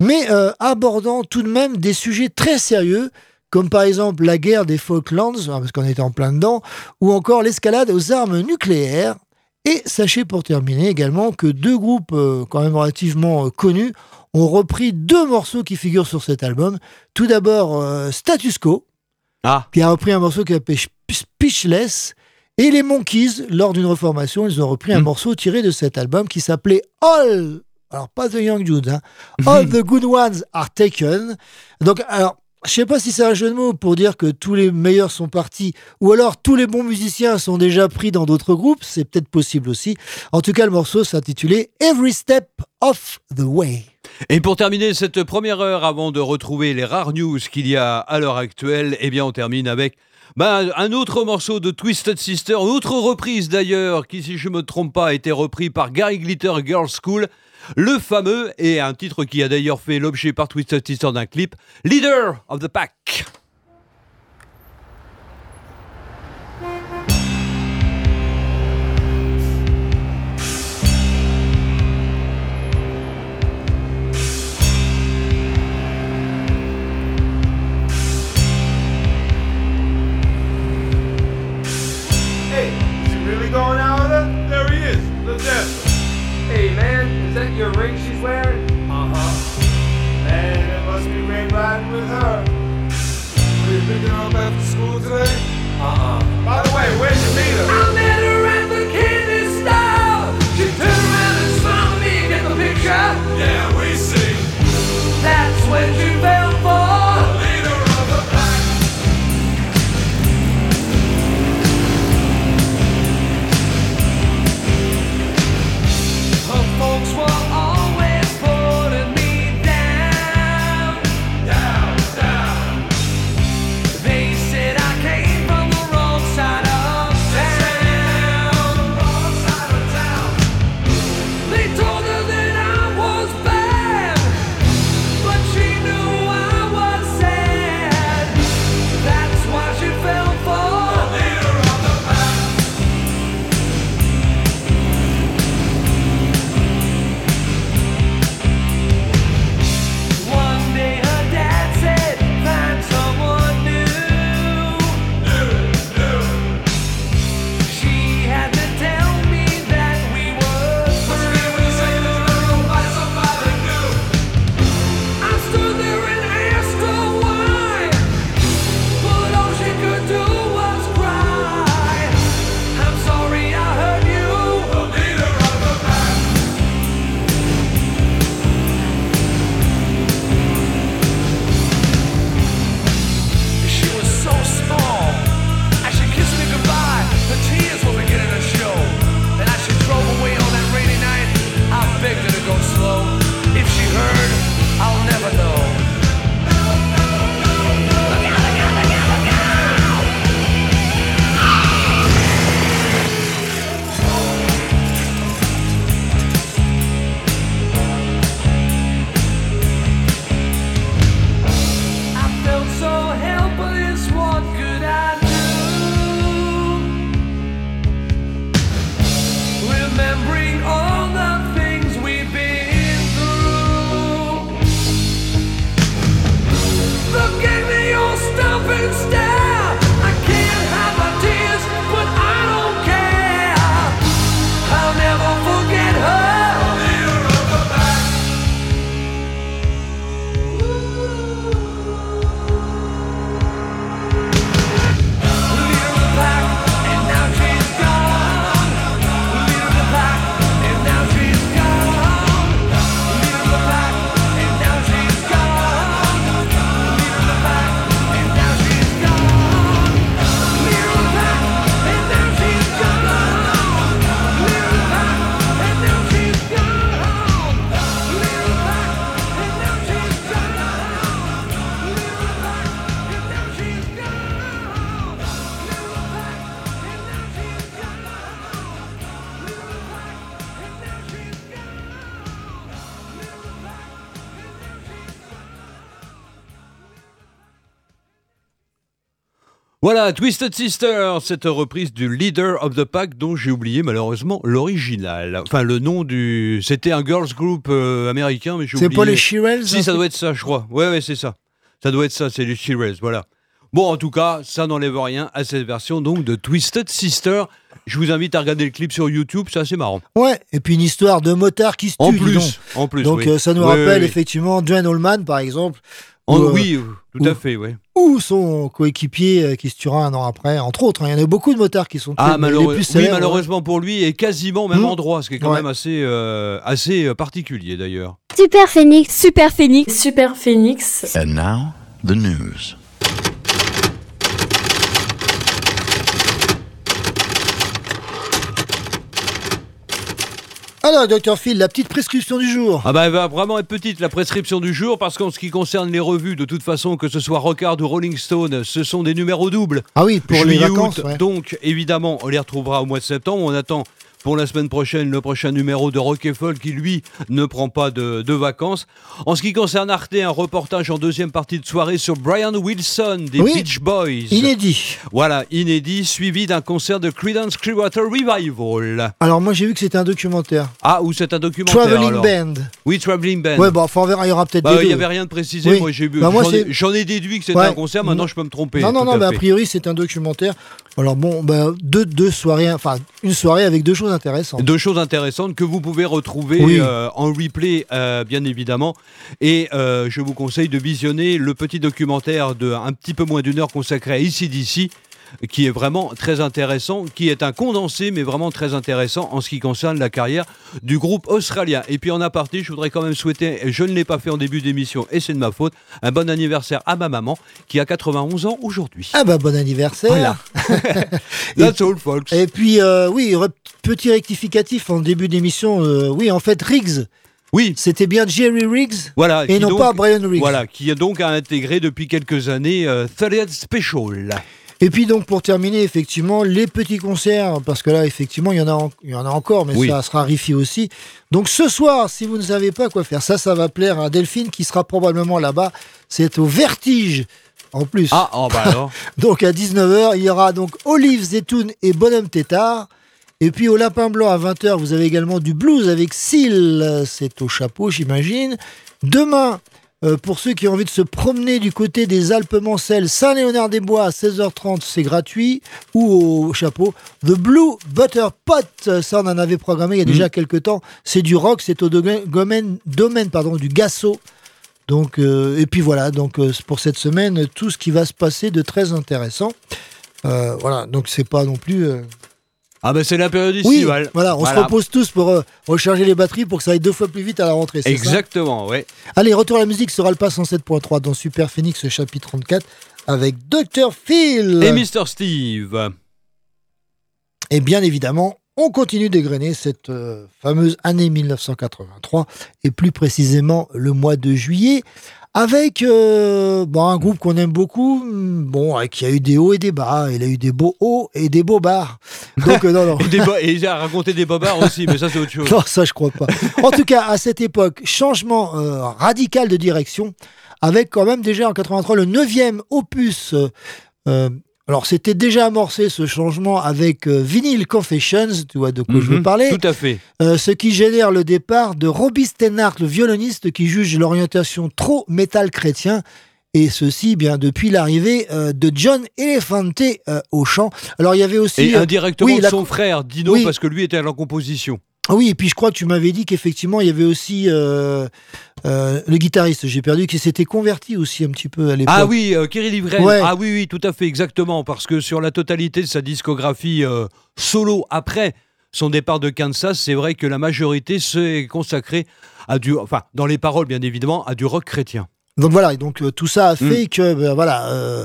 mais euh, abordant tout de même des sujets très sérieux. Comme par exemple la guerre des Falklands, hein, parce qu'on était en plein dedans, ou encore l'escalade aux armes nucléaires. Et sachez pour terminer également que deux groupes euh, quand même relativement euh, connus ont repris deux morceaux qui figurent sur cet album. Tout d'abord euh, Status Quo, Ah. qui a repris un morceau qui s'appelle Sp- Speechless. Et les Monkeys, lors d'une reformation, ils ont repris un morceau tiré de cet album qui s'appelait All. Alors pas The Young Jude, hein. All the Good Ones Are Taken. Donc alors. Je sais pas si c'est un jeu de mots pour dire que tous les meilleurs sont partis, ou alors tous les bons musiciens sont déjà pris dans d'autres groupes, c'est peut-être possible aussi. En tout cas, le morceau s'intitulait Every Step of the Way. Et pour terminer cette première heure, avant de retrouver les rares news qu'il y a à l'heure actuelle, eh bien on termine avec ben, un autre morceau de Twisted Sister, une autre reprise d'ailleurs, qui si je ne me trompe pas a été repris par Gary Glitter Girls School, le fameux, et un titre qui a d'ailleurs fait l'objet par Twisted Sister d'un clip, Leader of the Pack. Ring she's wearing? Uh-huh. Man, it must be great riding with her. Were you picking her up after school today? Uh-uh. By Voilà, Twisted Sister, cette reprise du Leader of the Pack dont j'ai oublié malheureusement l'original. Enfin, le nom du. C'était un girls group euh, américain, mais j'ai C'est oublié. pas les Shirelles Si, ça doit être ça, je crois. Ouais, ouais, c'est ça. Ça doit être ça, c'est les Shirelles, voilà. Bon, en tout cas, ça n'enlève rien à cette version donc de Twisted Sister. Je vous invite à regarder le clip sur YouTube, c'est assez marrant. Ouais, et puis une histoire de motard qui se tue. En plus, donc. en plus. Donc oui. euh, ça nous Oui, rappelle oui, effectivement John Holman, par exemple. En- euh, oui, euh, tout à fait, oui. Ou son coéquipier euh, qui se tuera un an après, entre autres. hein. Il y en a beaucoup de motards qui sont tués. Ah, mais les malheureux- plus oui, célèbres, malheureusement pour lui, et quasiment au même Hmm. endroit, ce qui est quand Ouais. même assez, euh, assez particulier d'ailleurs. Super Phoenix. Super Phoenix. Super Phoenix. And now, the news. Alors, Dr Phil, la petite prescription du jour. Ah bah elle va vraiment être petite la prescription du jour parce qu'en ce qui concerne les revues, de toute façon, que ce soit Rockard ou Rolling Stone, ce sont des numéros doubles. Ah oui, pour les vacances. août. ouais. Donc évidemment, on les retrouvera au mois de septembre. On attend pour la semaine prochaine le prochain numéro de Rock Folk qui lui ne prend pas de, de vacances. En ce qui concerne Arte, un reportage en deuxième partie de soirée sur Brian Wilson des Oui. Beach Boys. Inédit. Voilà, inédit, suivi d'un concert de Creedence Clearwater Revival. Alors, moi, j'ai vu que c'était un documentaire. Ah, ou c'est un documentaire Traveling alors. Band. Oui, Traveling Band. Ouais, bon, enfin, on verra, il y aura peut-être Bah, des il n'y avait rien de précisé. Oui. Moi, j'ai vu. Bah, j'en, ai, déduit que c'était Ouais. un concert. Maintenant, je peux me tromper. Non, non, non, mais a priori, c'est un documentaire. Alors, bon, bah, deux, deux soirées, enfin, une soirée avec deux choses intéressantes. Deux choses intéressantes que vous pouvez retrouver Oui. euh, en replay, euh, bien évidemment. Et euh, je vous conseille de visionner le petit documentaire de un petit peu moins d'une heure consacré à ICDC, qui est vraiment très intéressant, qui est un condensé, mais vraiment très intéressant en ce qui concerne la carrière du groupe australien. Et puis en aparté, je voudrais quand même souhaiter, et je ne l'ai pas fait en début d'émission, et c'est de ma faute, un bon anniversaire à ma maman, qui a 91 ans aujourd'hui. Ah, bah, bon anniversaire. Voilà. That's all, folks. Et puis, euh, oui, petit rectificatif en début d'émission. euh, oui, en fait, Riggs. Oui. C'était bien Jerry Riggs. Voilà, Et non donc- pas Brian Riggs. Voilà, qui a donc intégré depuis quelques années euh, 30th Special. Et puis donc pour terminer effectivement les petits concerts parce que là effectivement il y en a en- il y en a encore mais Oui. ça sera rifi aussi. Donc ce soir si vous ne savez pas quoi faire ça ça va plaire à Delphine qui sera probablement là-bas. C'est au Vertige en plus. Ah, oh bah alors. donc à 19h il y aura donc Olive Zetoun et Bonhomme Tétard. Et puis au Lapin Blanc à 20h vous avez également du blues avec Syl. C'est au chapeau j'imagine. Demain euh, pour ceux qui ont envie de se promener du côté des Alpes-Mancelles, Saint-Léonard-des-Bois à 16h30, c'est gratuit, ou au chapeau. The Blue Butter Pot, ça on en avait programmé il y a déjà quelques temps. C'est du rock, c'est au domaine, pardon, du Gasso. Donc, euh, et puis voilà, donc euh, pour cette semaine, tout ce qui va se passer de très intéressant. Euh, voilà, donc c'est pas non plus. euh, Ah bah c'est la période Oui, estivale. voilà, on se repose tous pour euh, recharger les batteries pour que ça aille deux fois plus vite à la rentrée. Exactement, ouais. Allez, retour à la musique sera le pass en 7.3 dans Super Phoenix chapitre 34 avec Dr Phil. Et Mr. Steve. Et bien évidemment, on continue d'égrener cette euh, fameuse année 1983 et plus précisément le mois de juillet avec euh, bon, un groupe qu'on aime beaucoup, hum, bon, euh, qui a eu des hauts et des bas, il a eu des beaux hauts et des beaux bas. Donc euh, non, non. Et, des et il a raconté des bobards aussi, mais ça c'est autre chose. Non, ça je crois pas. En tout cas, à cette époque, changement radical de direction, avec quand même déjà en 83 le neuvième opus. euh, alors c'était déjà amorcé ce changement avec euh, Vinyl Confessions, tu vois de quoi je veux Mhm, parler. Tout à fait. Euh, ce qui génère le départ de Robbie Steinhardt, le violoniste qui juge l'orientation trop métal chrétien. Et ceci, bien, depuis l'arrivée euh, de John Elefante au chant. Alors, il y avait aussi. Et indirectement oui, la- son frère Dino, Oui. parce que lui était à la composition. Ah oui, et puis je crois que tu m'avais dit qu'effectivement, il y avait aussi euh, euh, le guitariste, j'ai perdu, qui s'était converti aussi un petit peu à l'époque. Ah oui, euh, Kerry Livren. Ouais. Ah oui, oui, tout à fait, exactement. Parce que sur la totalité de sa discographie euh, solo après son départ de Kansas, c'est vrai que la majorité s'est consacrée à du, enfin, dans les paroles bien évidemment, à du rock chrétien. Donc voilà, et donc euh, tout ça a fait que ben, voilà, euh,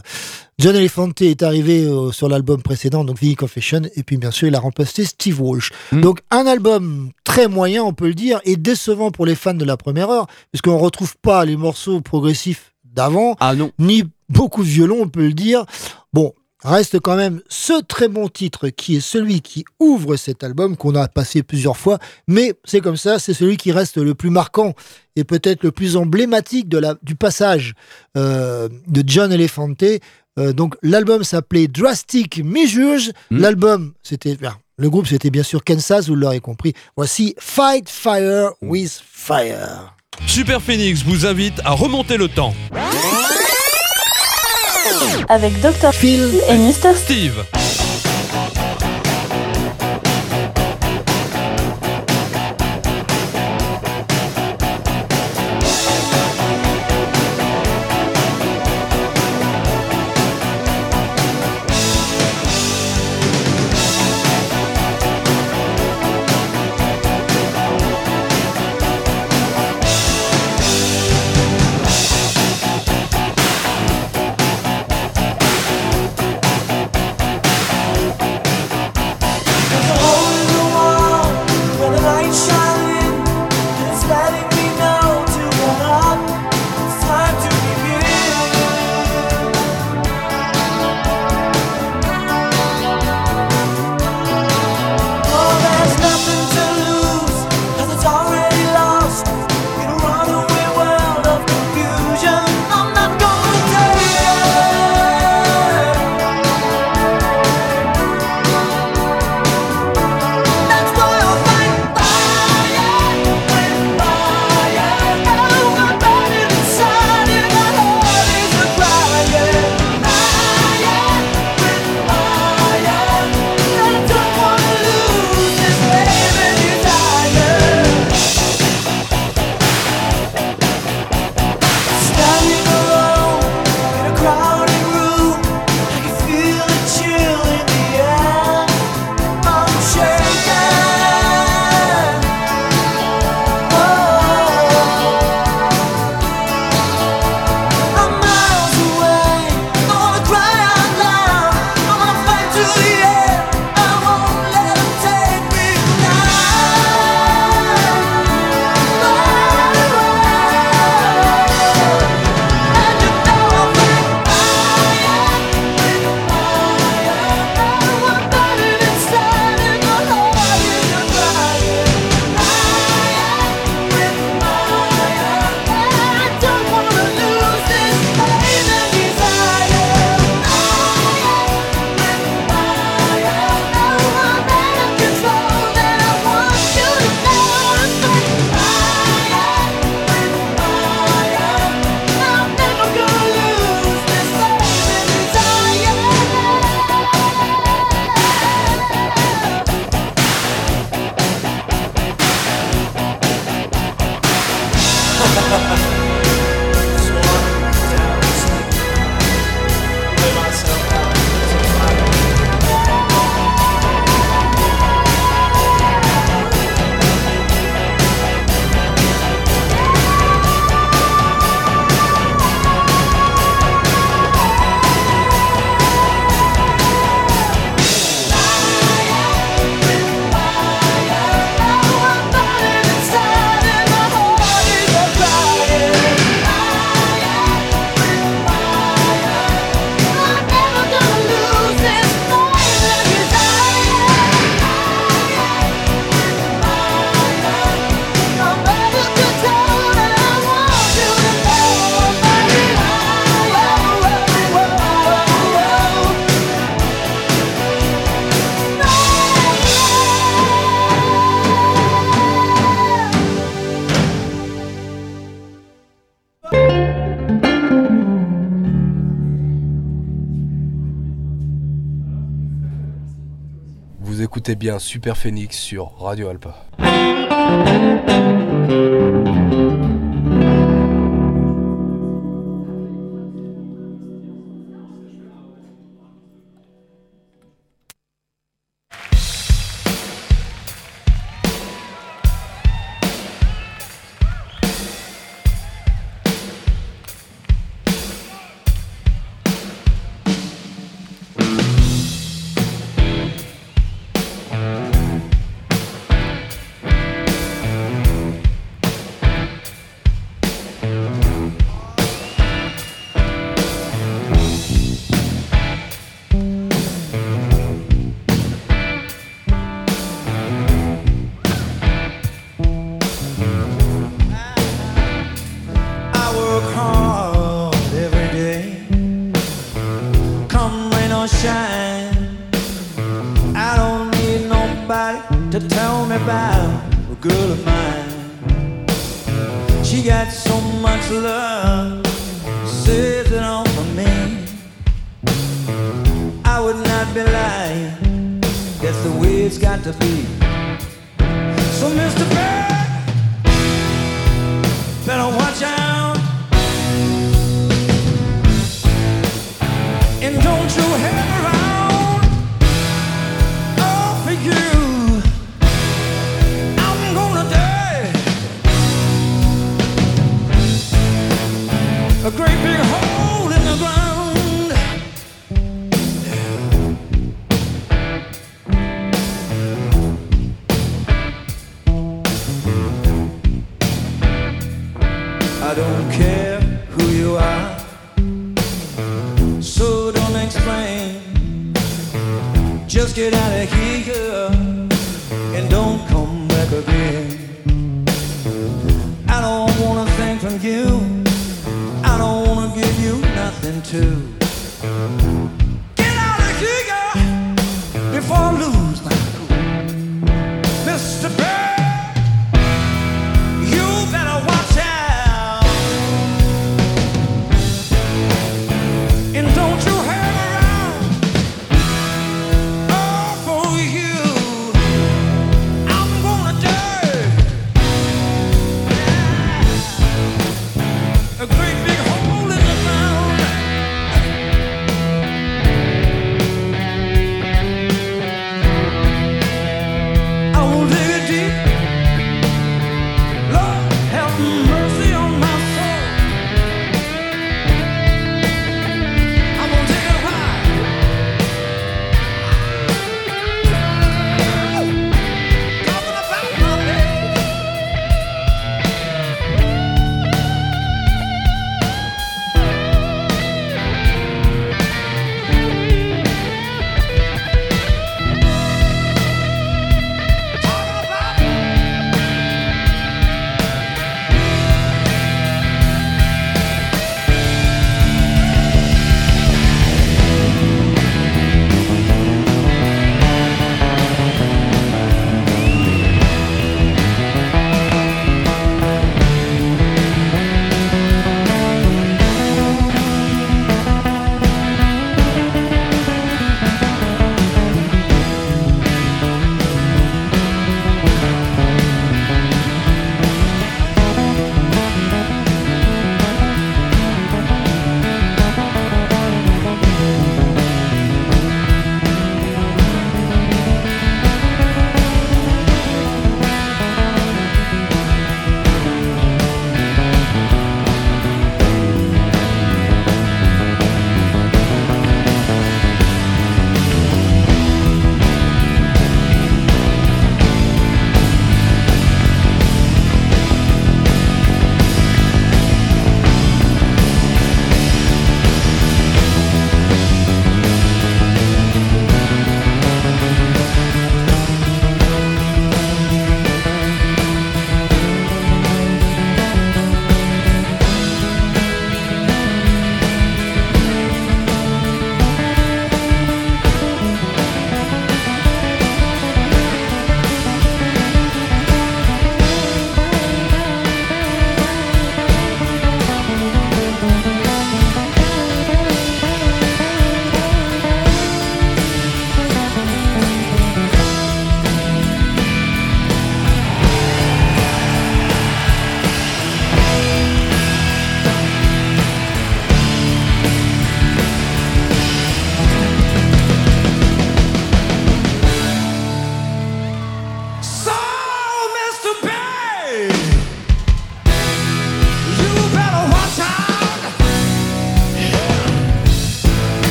John Elefante est arrivé euh, sur l'album précédent, donc The Confession, et puis bien sûr il a remplacé Steve Walsh. Donc un album très moyen, on peut le dire, et décevant pour les fans de la première heure, puisqu'on retrouve pas les morceaux progressifs d'avant, Ah non. ni beaucoup de violon, on peut le dire. Bon, reste quand même ce très bon titre qui est celui qui ouvre cet album qu'on a passé plusieurs fois, mais c'est comme ça, c'est celui qui reste le plus marquant et peut-être le plus emblématique de la, du passage euh, de John Elefante. Euh, donc l'album s'appelait Drastic Measures, mmh. l'album c'était... Le groupe, c'était bien sûr Kansas, vous l'aurez compris. Voici Fight Fire with Fire. Super Phoenix vous invite à remonter le temps avec Dr. Phil et Mr. Steve. Super Phoenix sur Radio Alpa.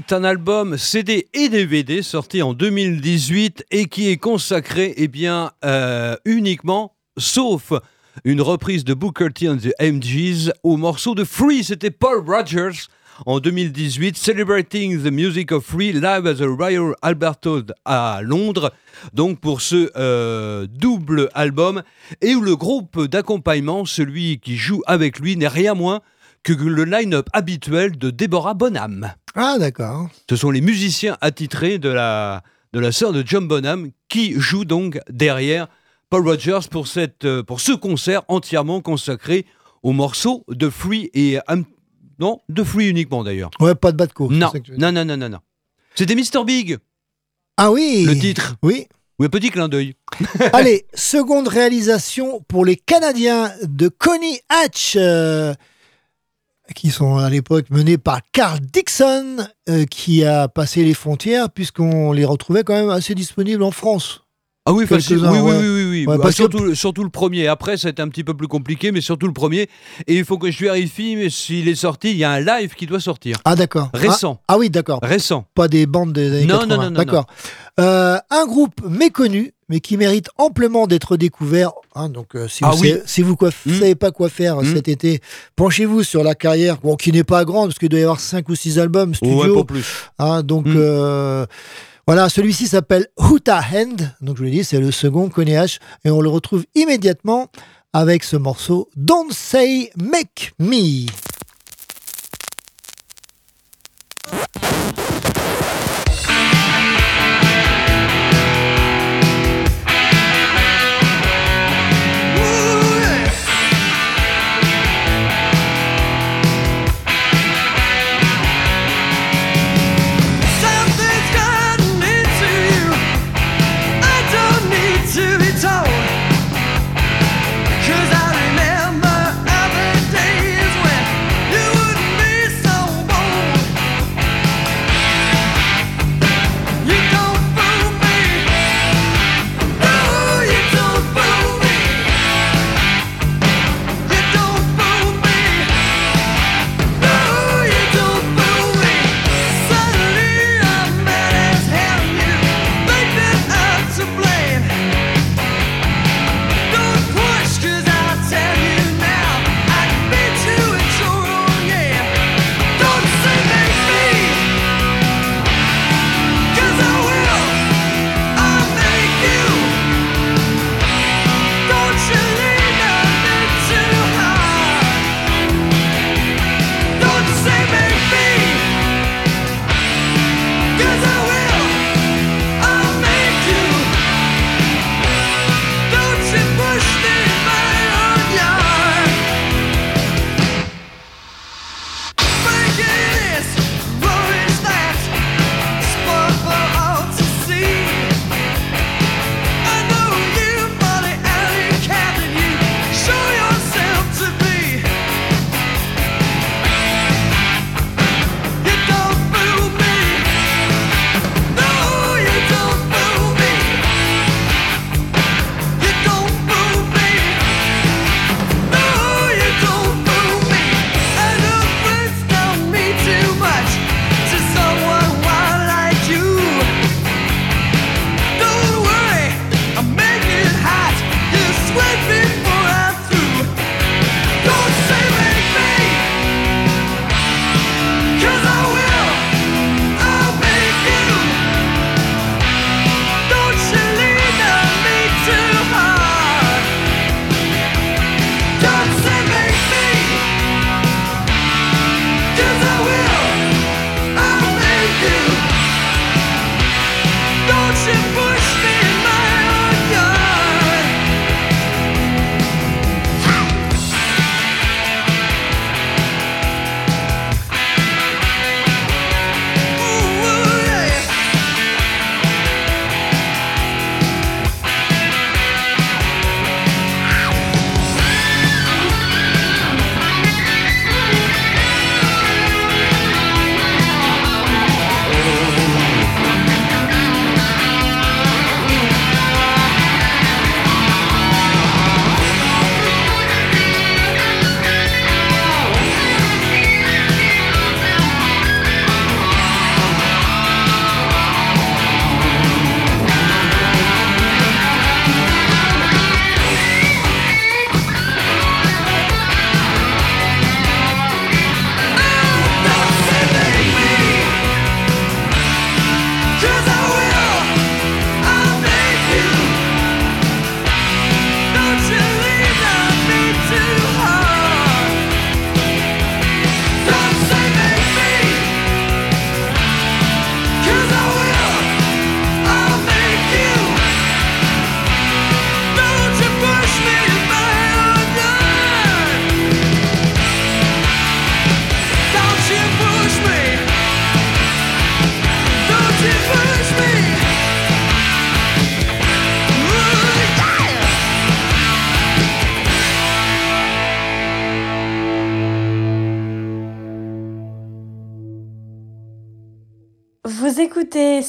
Spirit, un album CD et DVD sorti en 2018 et qui est consacré eh euh, uniquement, sauf une reprise de Booker T and the MGs, au morceau de Free. C'était Paul Rogers en 2018, Celebrating the Music of Free, live at the Royal Albert Hall à Londres. Donc pour ce euh, double album, et où le groupe d'accompagnement, celui qui joue avec lui, n'est rien moins que le line-up habituel de Deborah Bonham. Ah, d'accord. Ce sont les musiciens attitrés de la, de la sœur de John Bonham qui jouent donc derrière Paul Rogers pour, cette, euh, pour ce concert entièrement consacré au morceau de Free et non de Free uniquement d'ailleurs. Ouais, pas de bas de course. Non, non, non, non, non, non. C'était Mr Big, Ah oui. le titre. Oui. Oui, petit clin d'œil. Allez, seconde réalisation pour les Canadiens de Connie Hatch, euh, qui sont à l'époque menés par Carl Dixon, euh, qui a passé les frontières, puisqu'on les retrouvait quand même assez disponibles en France. Ah oui, facile. Oui, oui, oui, oui, oui. Ouais, Bah, que- surtout, le premier. Après, ça a été un petit peu plus compliqué, mais surtout le premier. Et il faut que je vérifie mais s'il est sorti. Il y a un live qui doit sortir. Ah d'accord. Récent. Ah, ah oui, d'accord. Récent. Pas des bandes des années Non, 80. non, non, non, D'accord. Euh, un groupe méconnu, mais qui mérite amplement d'être découvert. hein, donc, euh, si Ah vous oui. savez, si vous Hmm. savez pas quoi faire Hmm. cet été, penchez-vous sur la carrière, bon, qui n'est pas grande, parce qu'il doit y avoir 5 ou 6 albums studio. Ouais, pas plus. Hein, donc, Mm. euh, voilà, celui-ci s'appelle Huta Hand. Donc, je vous l'ai dit, c'est le second H. Et on le retrouve immédiatement avec ce morceau Don't Say Make Me.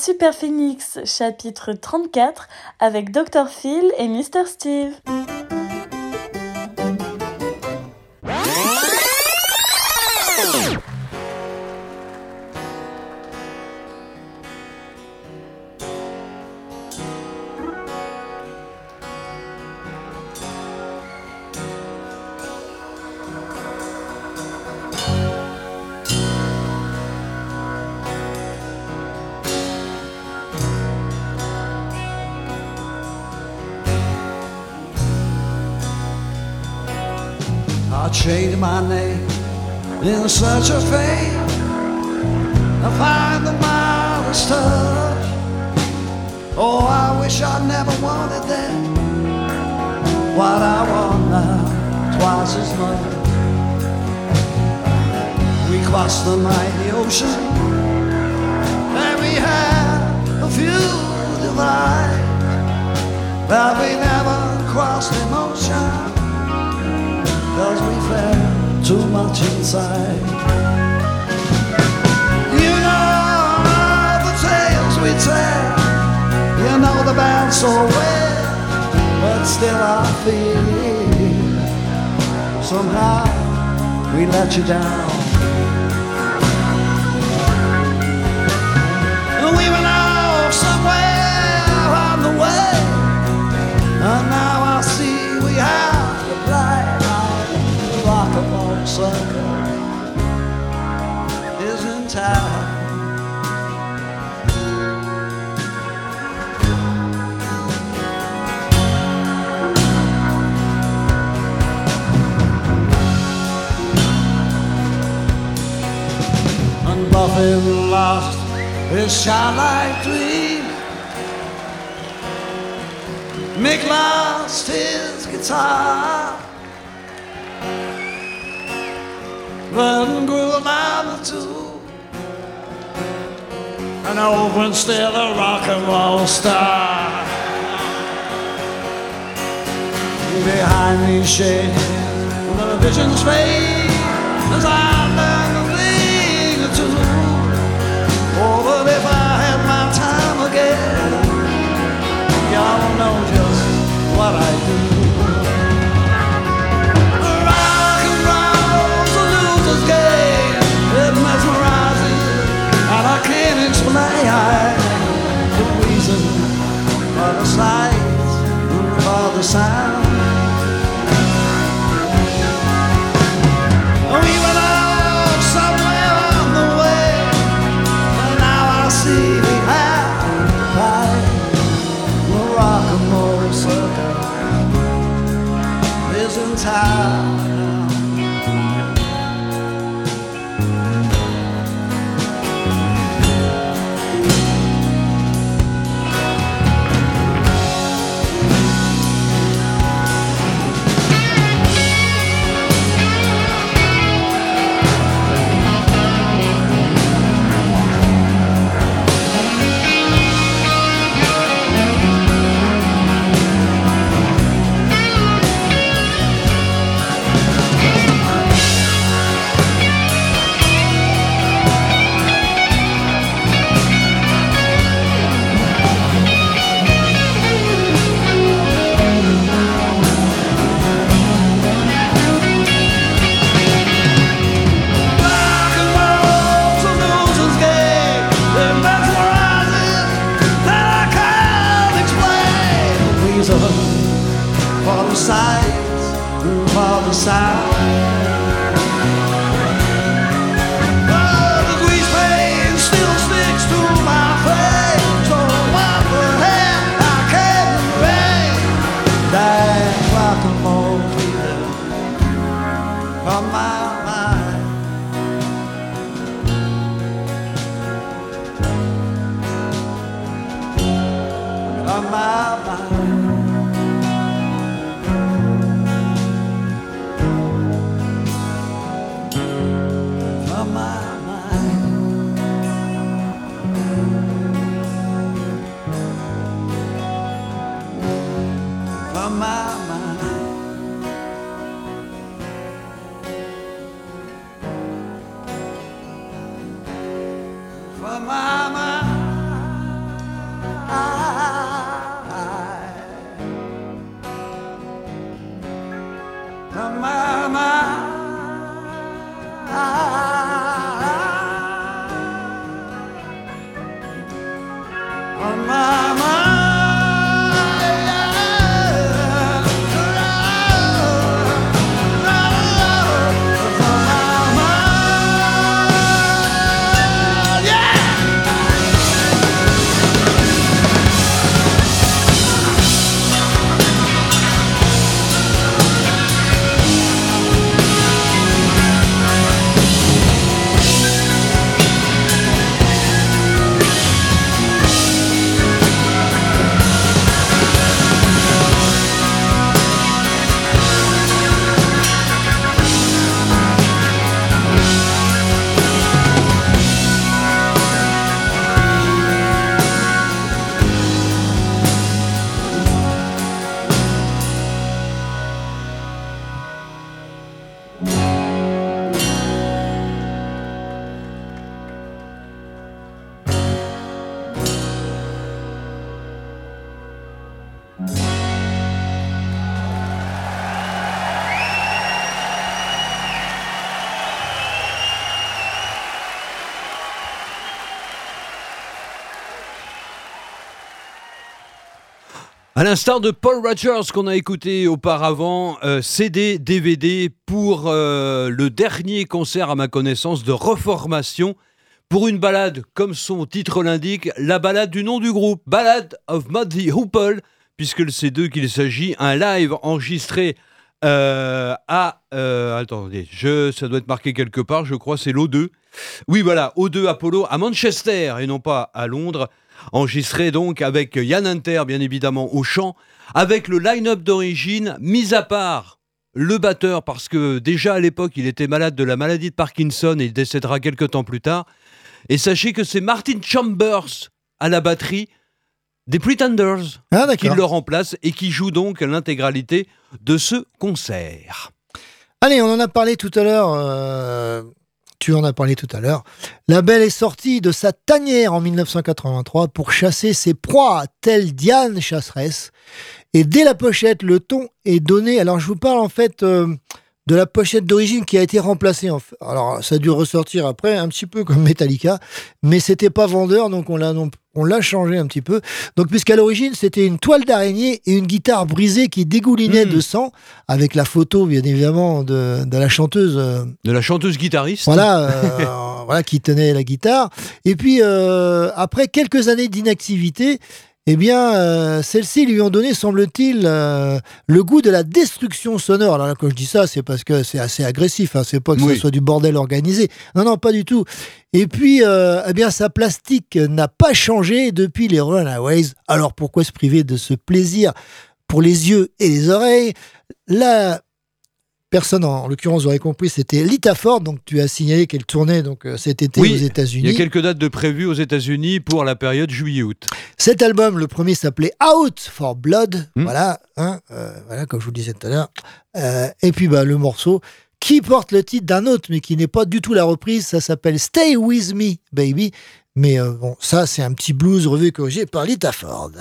Super Phoenix chapitre 34 avec Dr Phil et Mr Steve. I changed my name in search of fame. I find the mildest touch. Oh, I wish I never wanted that. What I want now, twice as much. We crossed the mighty ocean, and we had a few divides, but we never crossed emotion. Cause we felt too much inside. You know the tales we tell. You know the band so well But still I feel Somehow we let you down sucker isn't tired. Buffett lost his shot like dream. Mick lost his guitar. Then grew another two. And Owen still a rock and roll star. Behind these shades, the visions fade as I learn to cling to. Oh, but if I had my time again, y'all know just what I do. The sights, the sound. We went somewhere on the way, now I see we have roll town. For À l'instar de Paul Rogers qu'on a écouté auparavant, euh, CD, DVD pour euh, le dernier concert à ma connaissance de reformation pour une balade, comme son titre l'indique, la balade du nom du groupe, Ballad of Muddy Hoople, puisque c'est d'eux qu'il s'agit, un live enregistré euh, à... attendez, je, ça doit être marqué quelque part, je crois c'est l'O2. Oui voilà, O2 Apollo à Manchester et non pas à Londres. Enregistré donc avec Yann Inter, bien évidemment, au chant, avec le line-up d'origine, mis à part le batteur, parce que déjà à l'époque, il était malade de la maladie de Parkinson et il décédera quelques temps plus tard. Et sachez que c'est Martin Chambers à la batterie des Pretenders Ah, qui le remplace et qui joue donc l'intégralité de ce concert. Allez, on en a parlé tout à l'heure. euh, tu en as parlé tout à l'heure. La Belle est sortie de sa tanière en 1983 pour chasser ses proies, telle Diane chasseresse. Et dès la pochette, le ton est donné. Alors, je vous parle en fait euh, de la pochette d'origine qui a été remplacée. En fait. Alors, ça a dû ressortir après, un petit peu comme Metallica, mais c'était pas vendeur, donc on l'a non- on l'a changé un petit peu. Donc, puisqu'à l'origine, c'était une toile d'araignée et une guitare brisée qui dégoulinait de sang, avec la photo, bien évidemment, de, de la chanteuse. euh, De la chanteuse guitariste. voilà, euh, voilà, qui tenait la guitare. Et puis, euh, après quelques années d'inactivité, eh bien, euh, celles-ci lui ont donné, semble-t-il, euh, le goût de la destruction sonore. Alors là, quand je dis ça, c'est parce que c'est assez agressif. Hein, c'est pas que Oui. ce soit du bordel organisé. Non, non, pas du tout. Et puis, euh, eh bien, sa plastique n'a pas changé depuis les Runaways. Alors, pourquoi se priver de ce plaisir pour les yeux et les oreilles? La personne, en, en l'occurrence, aurez compris, c'était Lita Ford. Donc, tu as signalé qu'elle tournait donc euh, cet été Oui, aux Il y États-Unis. a quelques dates de prévues aux États-Unis pour la période juillet-août. Cet album, le premier s'appelait Out for Blood. Hmm. Voilà, hein, euh, voilà, comme je vous le disais tout à l'heure. Euh, et puis, bah, le morceau qui porte le titre d'un autre, mais qui n'est pas du tout la reprise, ça s'appelle Stay With Me, Baby. Mais euh, bon, ça, c'est un petit blues revu corrigé par Lita Ford.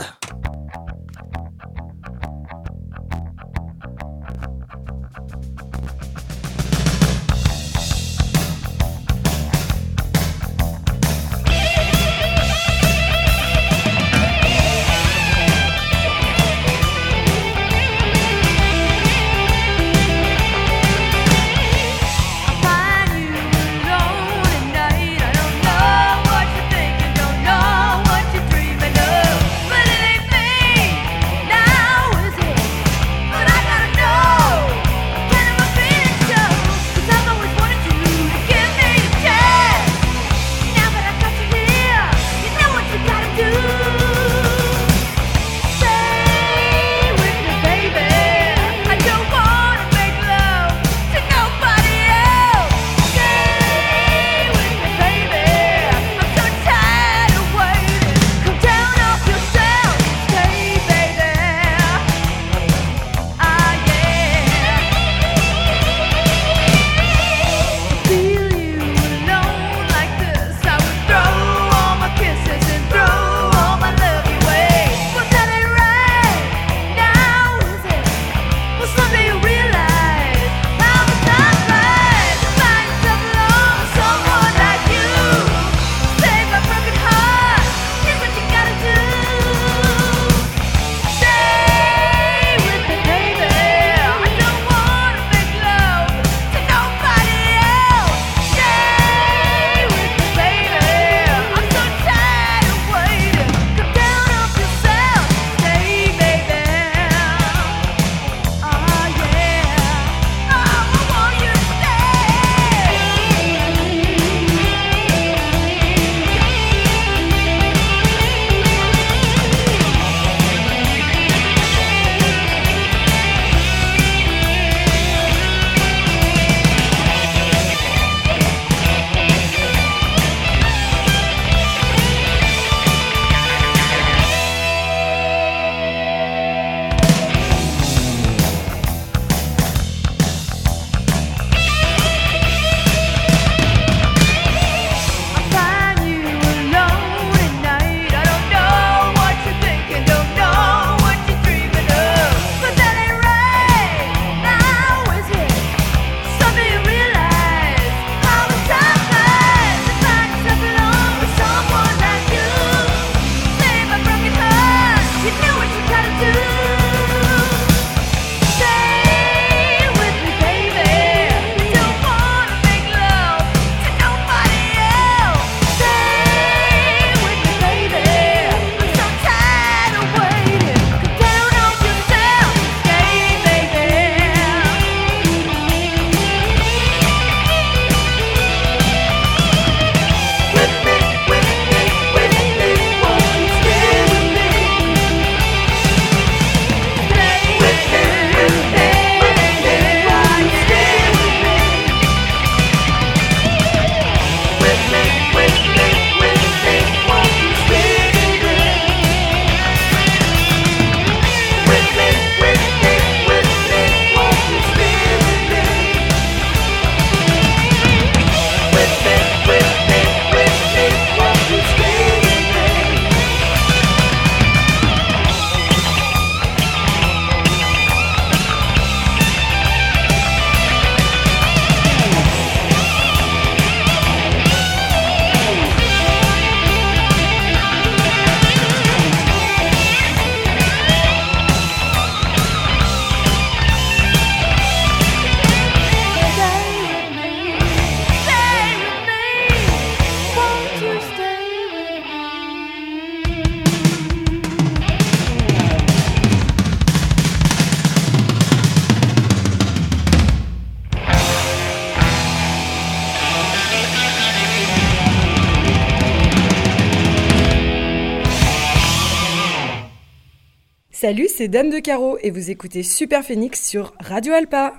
C'est Dame de Carreau et vous écoutez Super Phoenix sur Radio Alpa.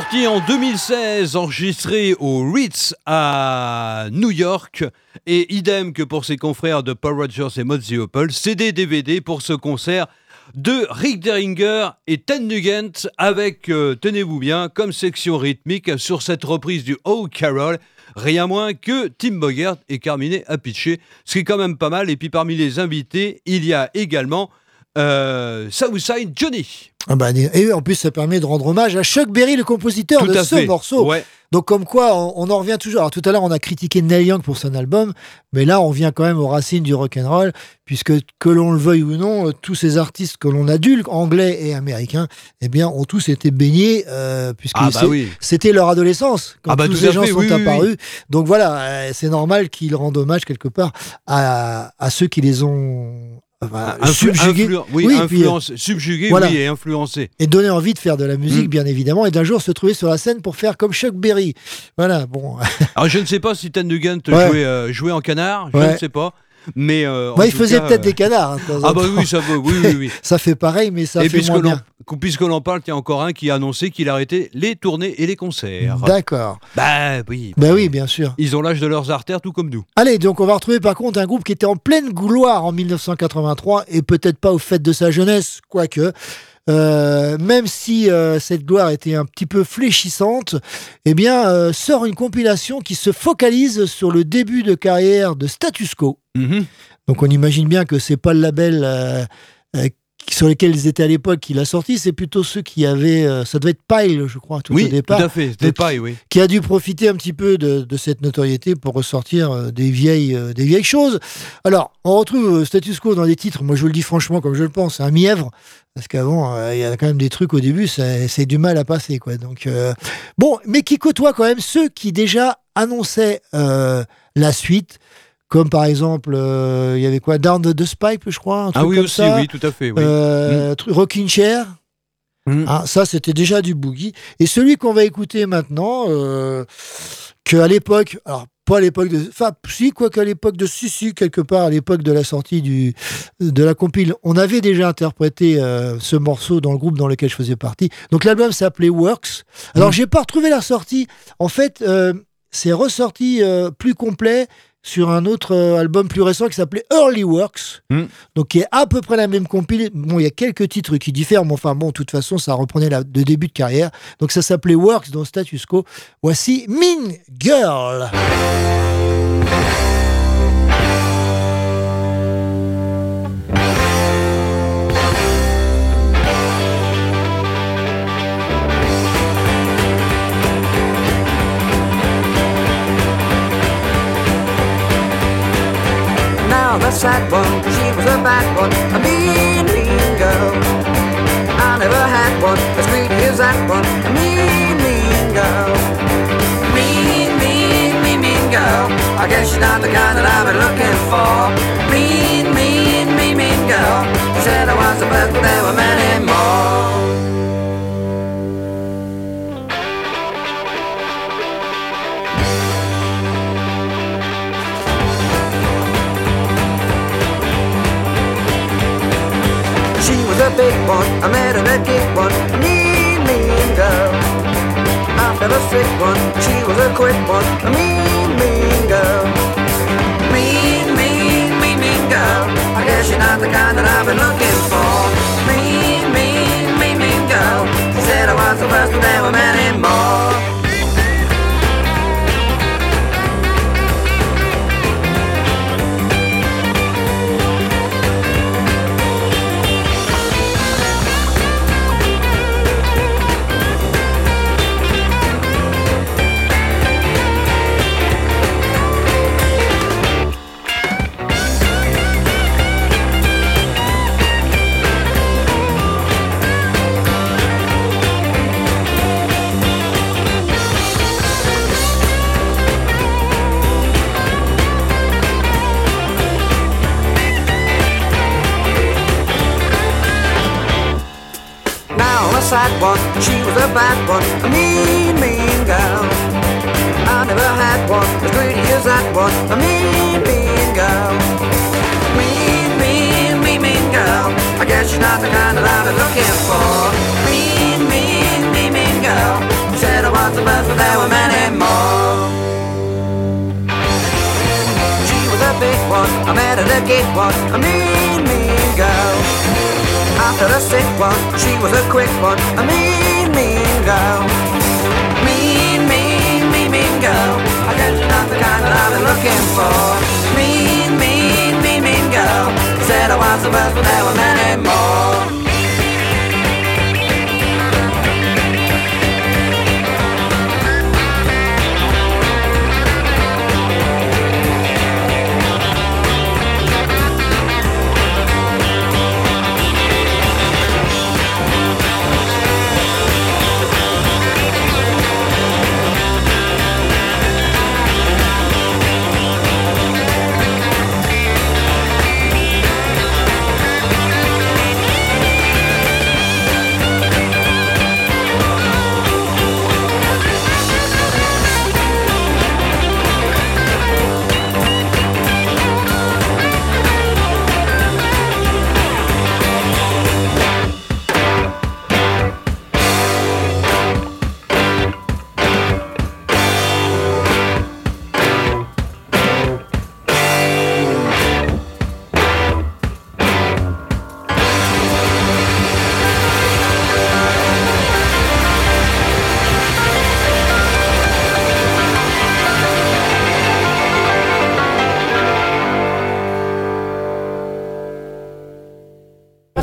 Sorti en 2016, enregistré au Ritz à New York, et idem que pour ses confrères de Paul Rogers et Mozzie Opel, CD DVD pour ce concert de Rick Derringer et Ted Nugent avec, euh, tenez-vous bien, comme section rythmique sur cette reprise du Oh Carol, rien moins que Tim Bogert et Carmine Appice, ce qui est quand même pas mal. Et puis parmi les invités, il y a également euh, Southside Johnny. Ah bah, et en plus, ça permet de rendre hommage à Chuck Berry, le compositeur Tout de ce fait. morceau. Ouais. Donc, comme quoi, on, on en revient toujours. Alors, tout à l'heure, on a critiqué Neil Young pour son album, mais là, on vient quand même aux racines du rock'n'roll, puisque que l'on le veuille ou non, euh, tous ces artistes que l'on adulte, anglais et américains, eh bien, ont tous été baignés, euh, puisque Ah bah oui. c'était leur adolescence quand Ah bah tous ces gens fait, sont oui, oui, oui. apparus. Donc voilà, euh, c'est normal qu'ils rendent hommage quelque part à, à ceux qui les ont enfin, Influ- subjuguer. influ- oui, Oui, puis, euh, subjuguer, voilà. oui, et influencer. et donner envie de faire de la musique, Mm. bien évidemment, et d'un jour se trouver sur la scène pour faire comme Chuck Berry. Voilà, bon. Alors, je ne sais pas si Tan Dugan te Ouais. jouait, euh, jouait en canard, je Ouais. ne sais pas. Mais euh, Moi, il faisait peut-être euh, des canards. hein, Ah, bah oui, ça, oui, oui, oui. ça fait pareil, mais ça et fait puisque moins bien. puisque l'on parle, il y a encore un qui a annoncé qu'il arrêtait les tournées et les concerts. D'accord. Bah oui. Ben oui, bien sûr. Ils ont l'âge de leurs artères, tout comme nous. Allez, donc on va retrouver par contre un groupe qui était en pleine gloire en 1983 et peut-être pas au fait de sa jeunesse, quoique. Euh, même si euh, cette gloire était un petit peu fléchissante, eh bien, euh, sort une compilation qui se focalise sur le début de carrière de Status Quo. Mhm. Donc on imagine bien que c'est pas le label sur lequel ils étaient à l'époque qui l'a sorti, c'est plutôt ceux qui avaient, euh, ça devait être Pile, je crois, tout oui, au départ tout à fait. C'était pareil, oui. qui a dû profiter un petit peu de, de cette notoriété pour ressortir euh, des vieilles, euh, des vieilles choses. Alors, on retrouve Status Quo dans des titres, moi je vous le dis franchement comme je le pense, un mièvre, parce qu'avant, euh, il y a quand même des trucs au début, c'est du mal à passer. quoi. Donc, bon, mais qui côtoie quand même ceux qui déjà annonçaient la suite. Comme par exemple, euh, il y avait quoi Down the, the Spipe, je crois. Un Ah oui, comme aussi, ça. oui, tout à fait. Oui. Euh, truc- Rockin' Chair. Mm. Ah, ça, c'était déjà du boogie. Et celui qu'on va écouter maintenant, euh, que à l'époque, alors pas à l'époque de, enfin si quoi qu'à l'époque de, si quelque part à l'époque de la sortie du de la compile, on avait déjà interprété euh, ce morceau dans le groupe dans lequel je faisais partie. Donc l'album s'appelait Works. Alors Mm. j'ai pas retrouvé la sortie. En fait, c'est ressorti plus complet sur un autre euh, album plus récent qui s'appelait Early Works, Mm. donc qui est à peu près la même compile. Bon, il y a quelques titres qui diffèrent, mais enfin bon, de toute façon, ça reprenait la, de début de carrière. Donc ça s'appelait Works dans Status Quo. Voici Mean Girl. Now the sad one, she was a bad one, a mean, mean girl. I never had one as greedy as that one, a mean, mean girl. Mean, mean, mean, mean girl. I guess she's not the kind that I've been looking for. Mean, mean, mean, mean girl. She said I was the best, but there were many more. A big one, I met at gig one, a mean, mean girl. After the sick one, she was a quick one, a mean, mean girl. Mean, mean, mean, mean girl. I guess you're not the kind that I've been looking for. Mean, mean, mean, mean girl. She said I was the first, but there were many more. Sad one, she was a bad one, a mean, mean girl. I never had one as greedy as that one, a mean, mean girl. Mean, mean, mean, mean girl. I guess she's not the kind that I've been looking for. Mean, mean, mean, mean girl. Said I was the best, but there were many more. She was a big one, I met her at gate one, a mean, mean girl. After the sick one, she was a quick one, a mean, mean girl. Mean, mean, mean, mean girl. I guess you're not the kind that I've been looking for. Mean, mean, mean, mean girl. Said I was the best, but there were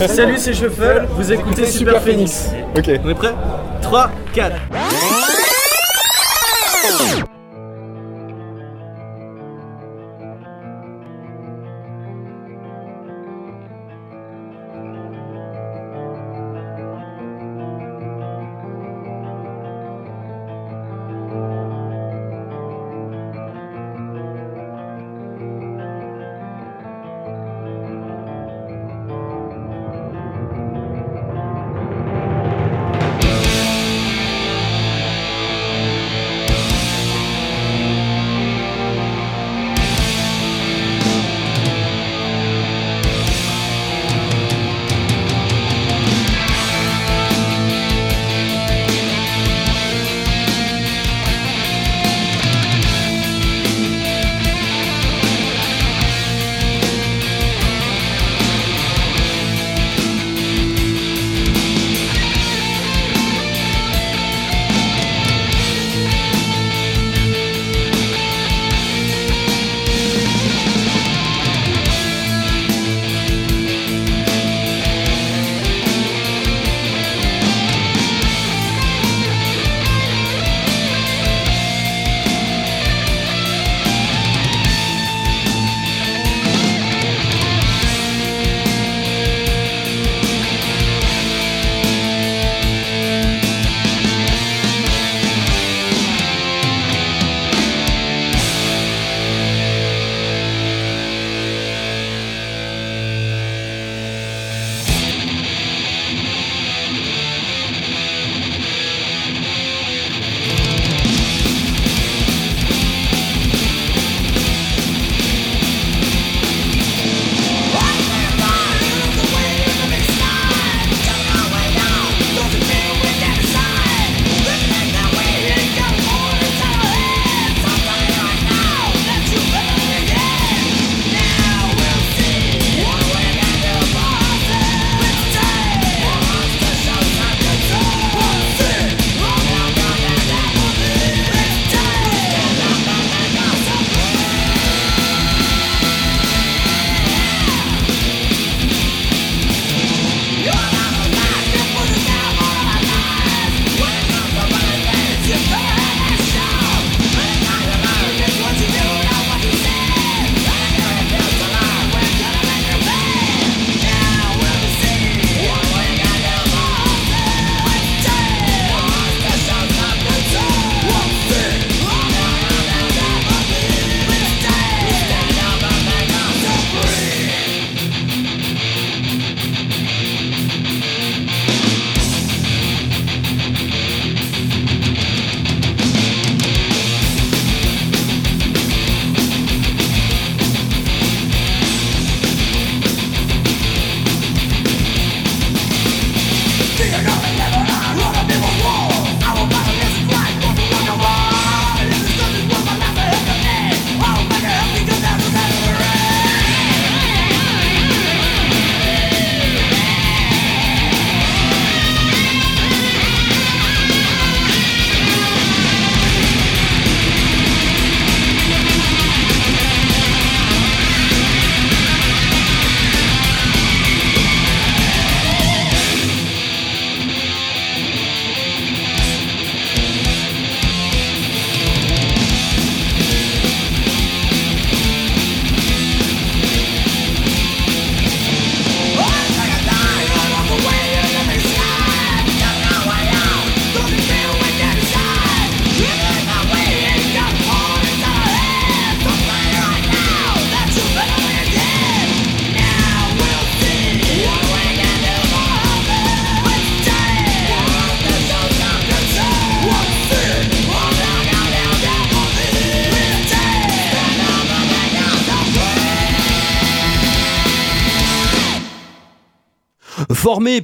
Salut, c'est Shuffle, vous écoutez Super Phoenix. Ok. On est prêt 3, 4.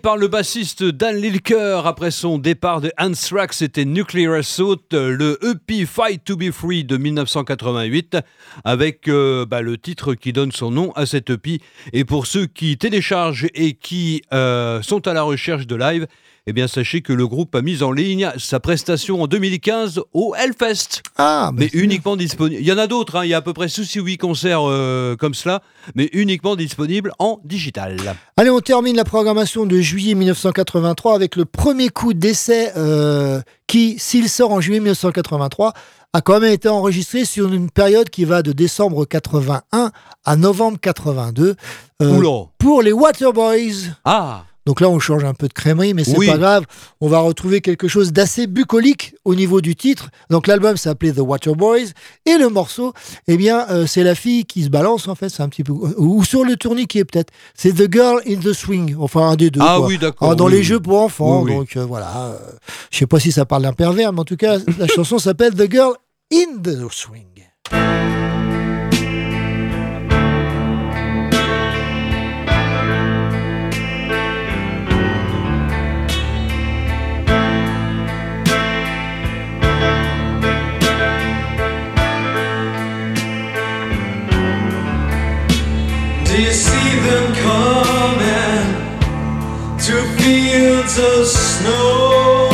Par le bassiste Dan Lilker après son départ de Anthrax, c'était Nuclear Assault, le EP Fight to Be Free de 1988, avec euh, bah, le titre qui donne son nom à cet EP. Et pour ceux qui téléchargent et qui euh, sont à la recherche de live, eh bien sachez que le groupe a mis en ligne sa prestation en 2015 au Hellfest. Ah, mais uniquement disponible. Il y en a d'autres, hein, il y a à peu près 6 ou 8 concerts euh, comme cela, mais uniquement disponibles en digital. Allez, on termine la programmation de juillet 1983 avec le premier coup d'essai euh, qui, s'il sort en juillet 1983, a quand même été enregistré sur une période qui va de décembre 81 à novembre 82 euh, pour les Waterboys. Ah Donc là, on change un peu de crèmerie, mais c'est Oui. pas grave. On va retrouver quelque chose d'assez bucolique au niveau du titre. Donc l'album s'appelait The Waterboys et le morceau, eh bien, euh, c'est la fille qui se balance en fait. C'est un petit peu ou, ou sur le tourniquet peut-être. C'est The Girl in the Swing. Enfin un des deux. Ah quoi. oui, d'accord, Alors, dans oui, les jeux pour enfants. Oui. Donc euh, voilà. euh, je sais pas si ça parle d'un pervers, mais en tout cas, la chanson s'appelle The Girl in the Swing. Do you see them coming to fields of snow?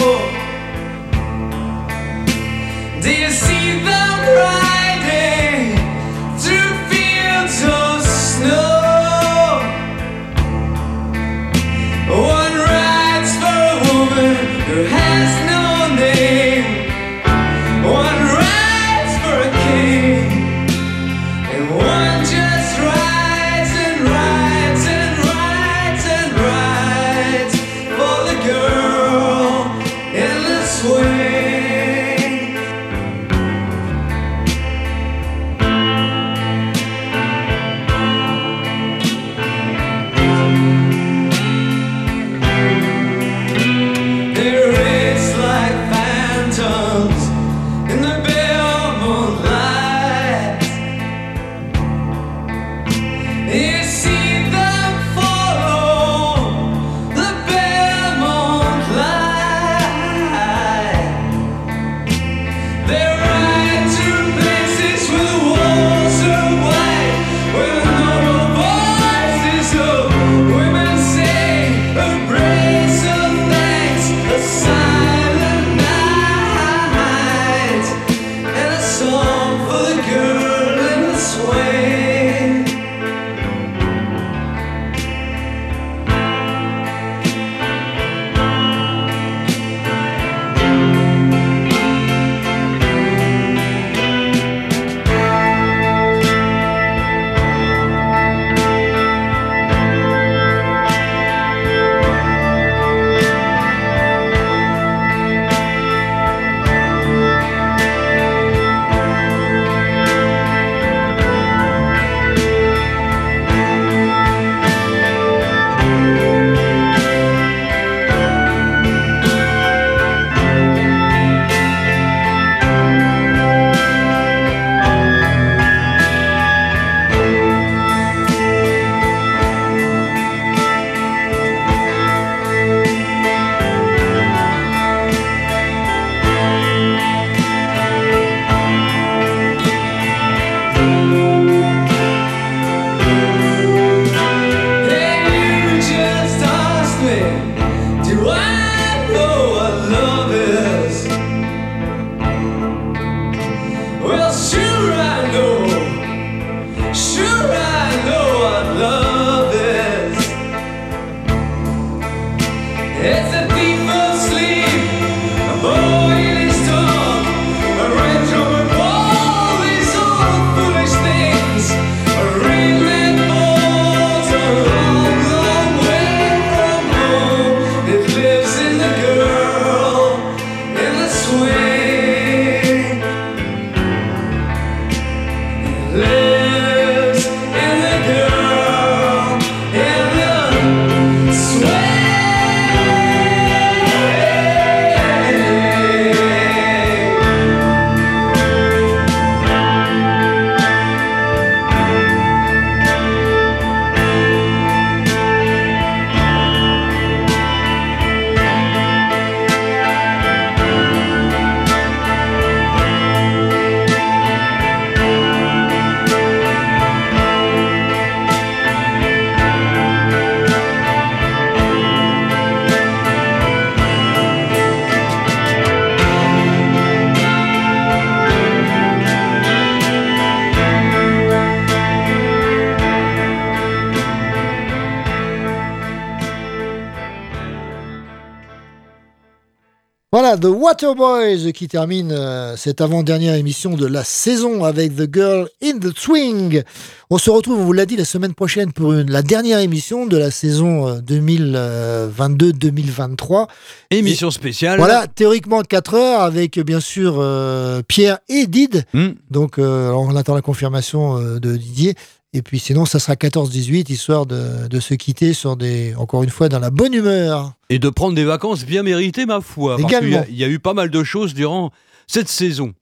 Voilà, The Waterboys qui termine euh, cette avant-dernière émission de la saison avec The Girl in the Swing. On se retrouve, on vous l'a dit, la semaine prochaine pour une- la dernière émission de la saison euh, 2022-2023. Émission spéciale. Voilà, théoriquement 4 heures avec euh, bien sûr euh, Pierre et Did. Hmm. Donc euh, on attend la confirmation euh, de Didier. Et puis sinon, ça sera 14-18, histoire de, de se quitter sur des, encore une fois, dans la bonne humeur. Et de prendre des vacances bien méritées, ma foi. Parce y Également. il y, a eu pas mal de choses durant cette saison.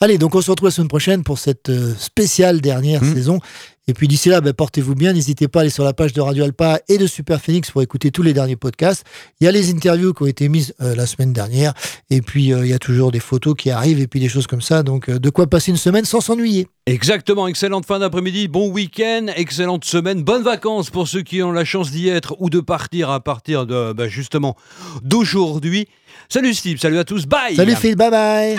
Allez, donc on se retrouve la semaine prochaine pour cette euh, spéciale dernière Hmm. saison. Et puis d'ici là, ben, portez-vous bien. N'hésitez pas à aller sur la page de Radio Alpa et de Super Phoenix pour écouter tous les derniers podcasts. Il y a les interviews qui ont été mises euh, la semaine dernière. Et puis euh, il y a toujours des photos qui arrivent et puis des choses comme ça. Donc euh, de quoi passer une semaine sans s'ennuyer. Exactement, excellente fin d'après-midi, bon week-end, excellente semaine, bonnes vacances pour ceux qui ont la chance d'y être ou de partir à partir de bah, justement d'aujourd'hui. Salut Steve, salut à tous, bye Salut Phil, bye bye.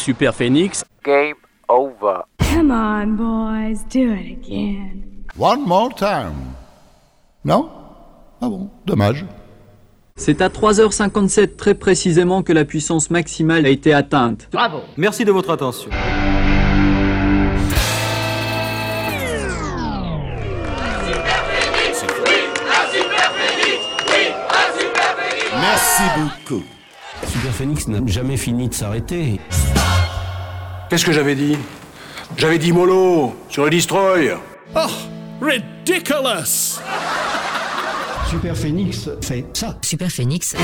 Super Phoenix. Game over. Come on, boys, do it again. One more time. Non Ah bon, dommage. C'est à 3h57 très précisément que la puissance maximale a été atteinte. Bravo. Merci de votre attention. Merci beaucoup. Super Phoenix n'a jamais fini de s'arrêter. Qu'est-ce que j'avais dit? J'avais dit mollo sur le destroy. Oh, ridiculous. Super Phoenix fait ça. Super Phoenix.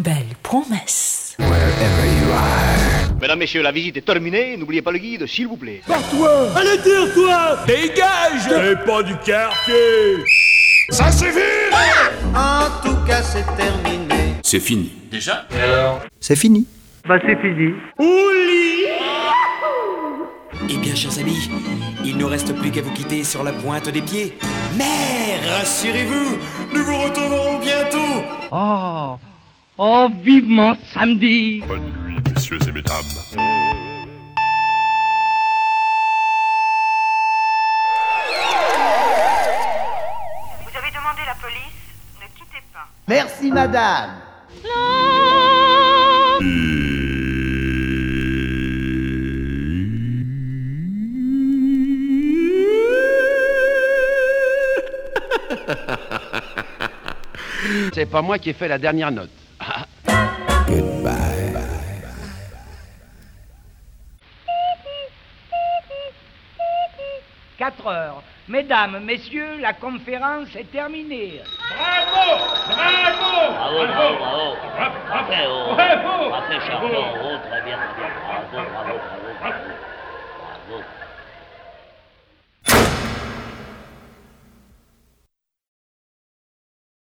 Belle promesse. Mesdames, messieurs, la visite est terminée. N'oubliez pas le guide, s'il vous plaît. Allez, tire-toi Dégage Et pas du quartier Ça suffit En tout cas, c'est terminé. C'est fini. Déjà C'est fini. Bah, c'est fini. Eh bien, chers amis, il ne reste plus qu'à vous quitter sur la pointe des pieds. Mais rassurez-vous, nous vous retrouverons bientôt. Oh Oh, vivement samedi Bonne nuit, messieurs et mesdames. Vous avez demandé la police Ne quittez pas. Merci, madame. C'est pas moi qui ai fait la dernière note. 4 heures. Mesdames, messieurs, la conférence est terminée. Bravo Bravo Bravo, bravo, bravo. Bravo. Bravo, bravo, bravo. bravo.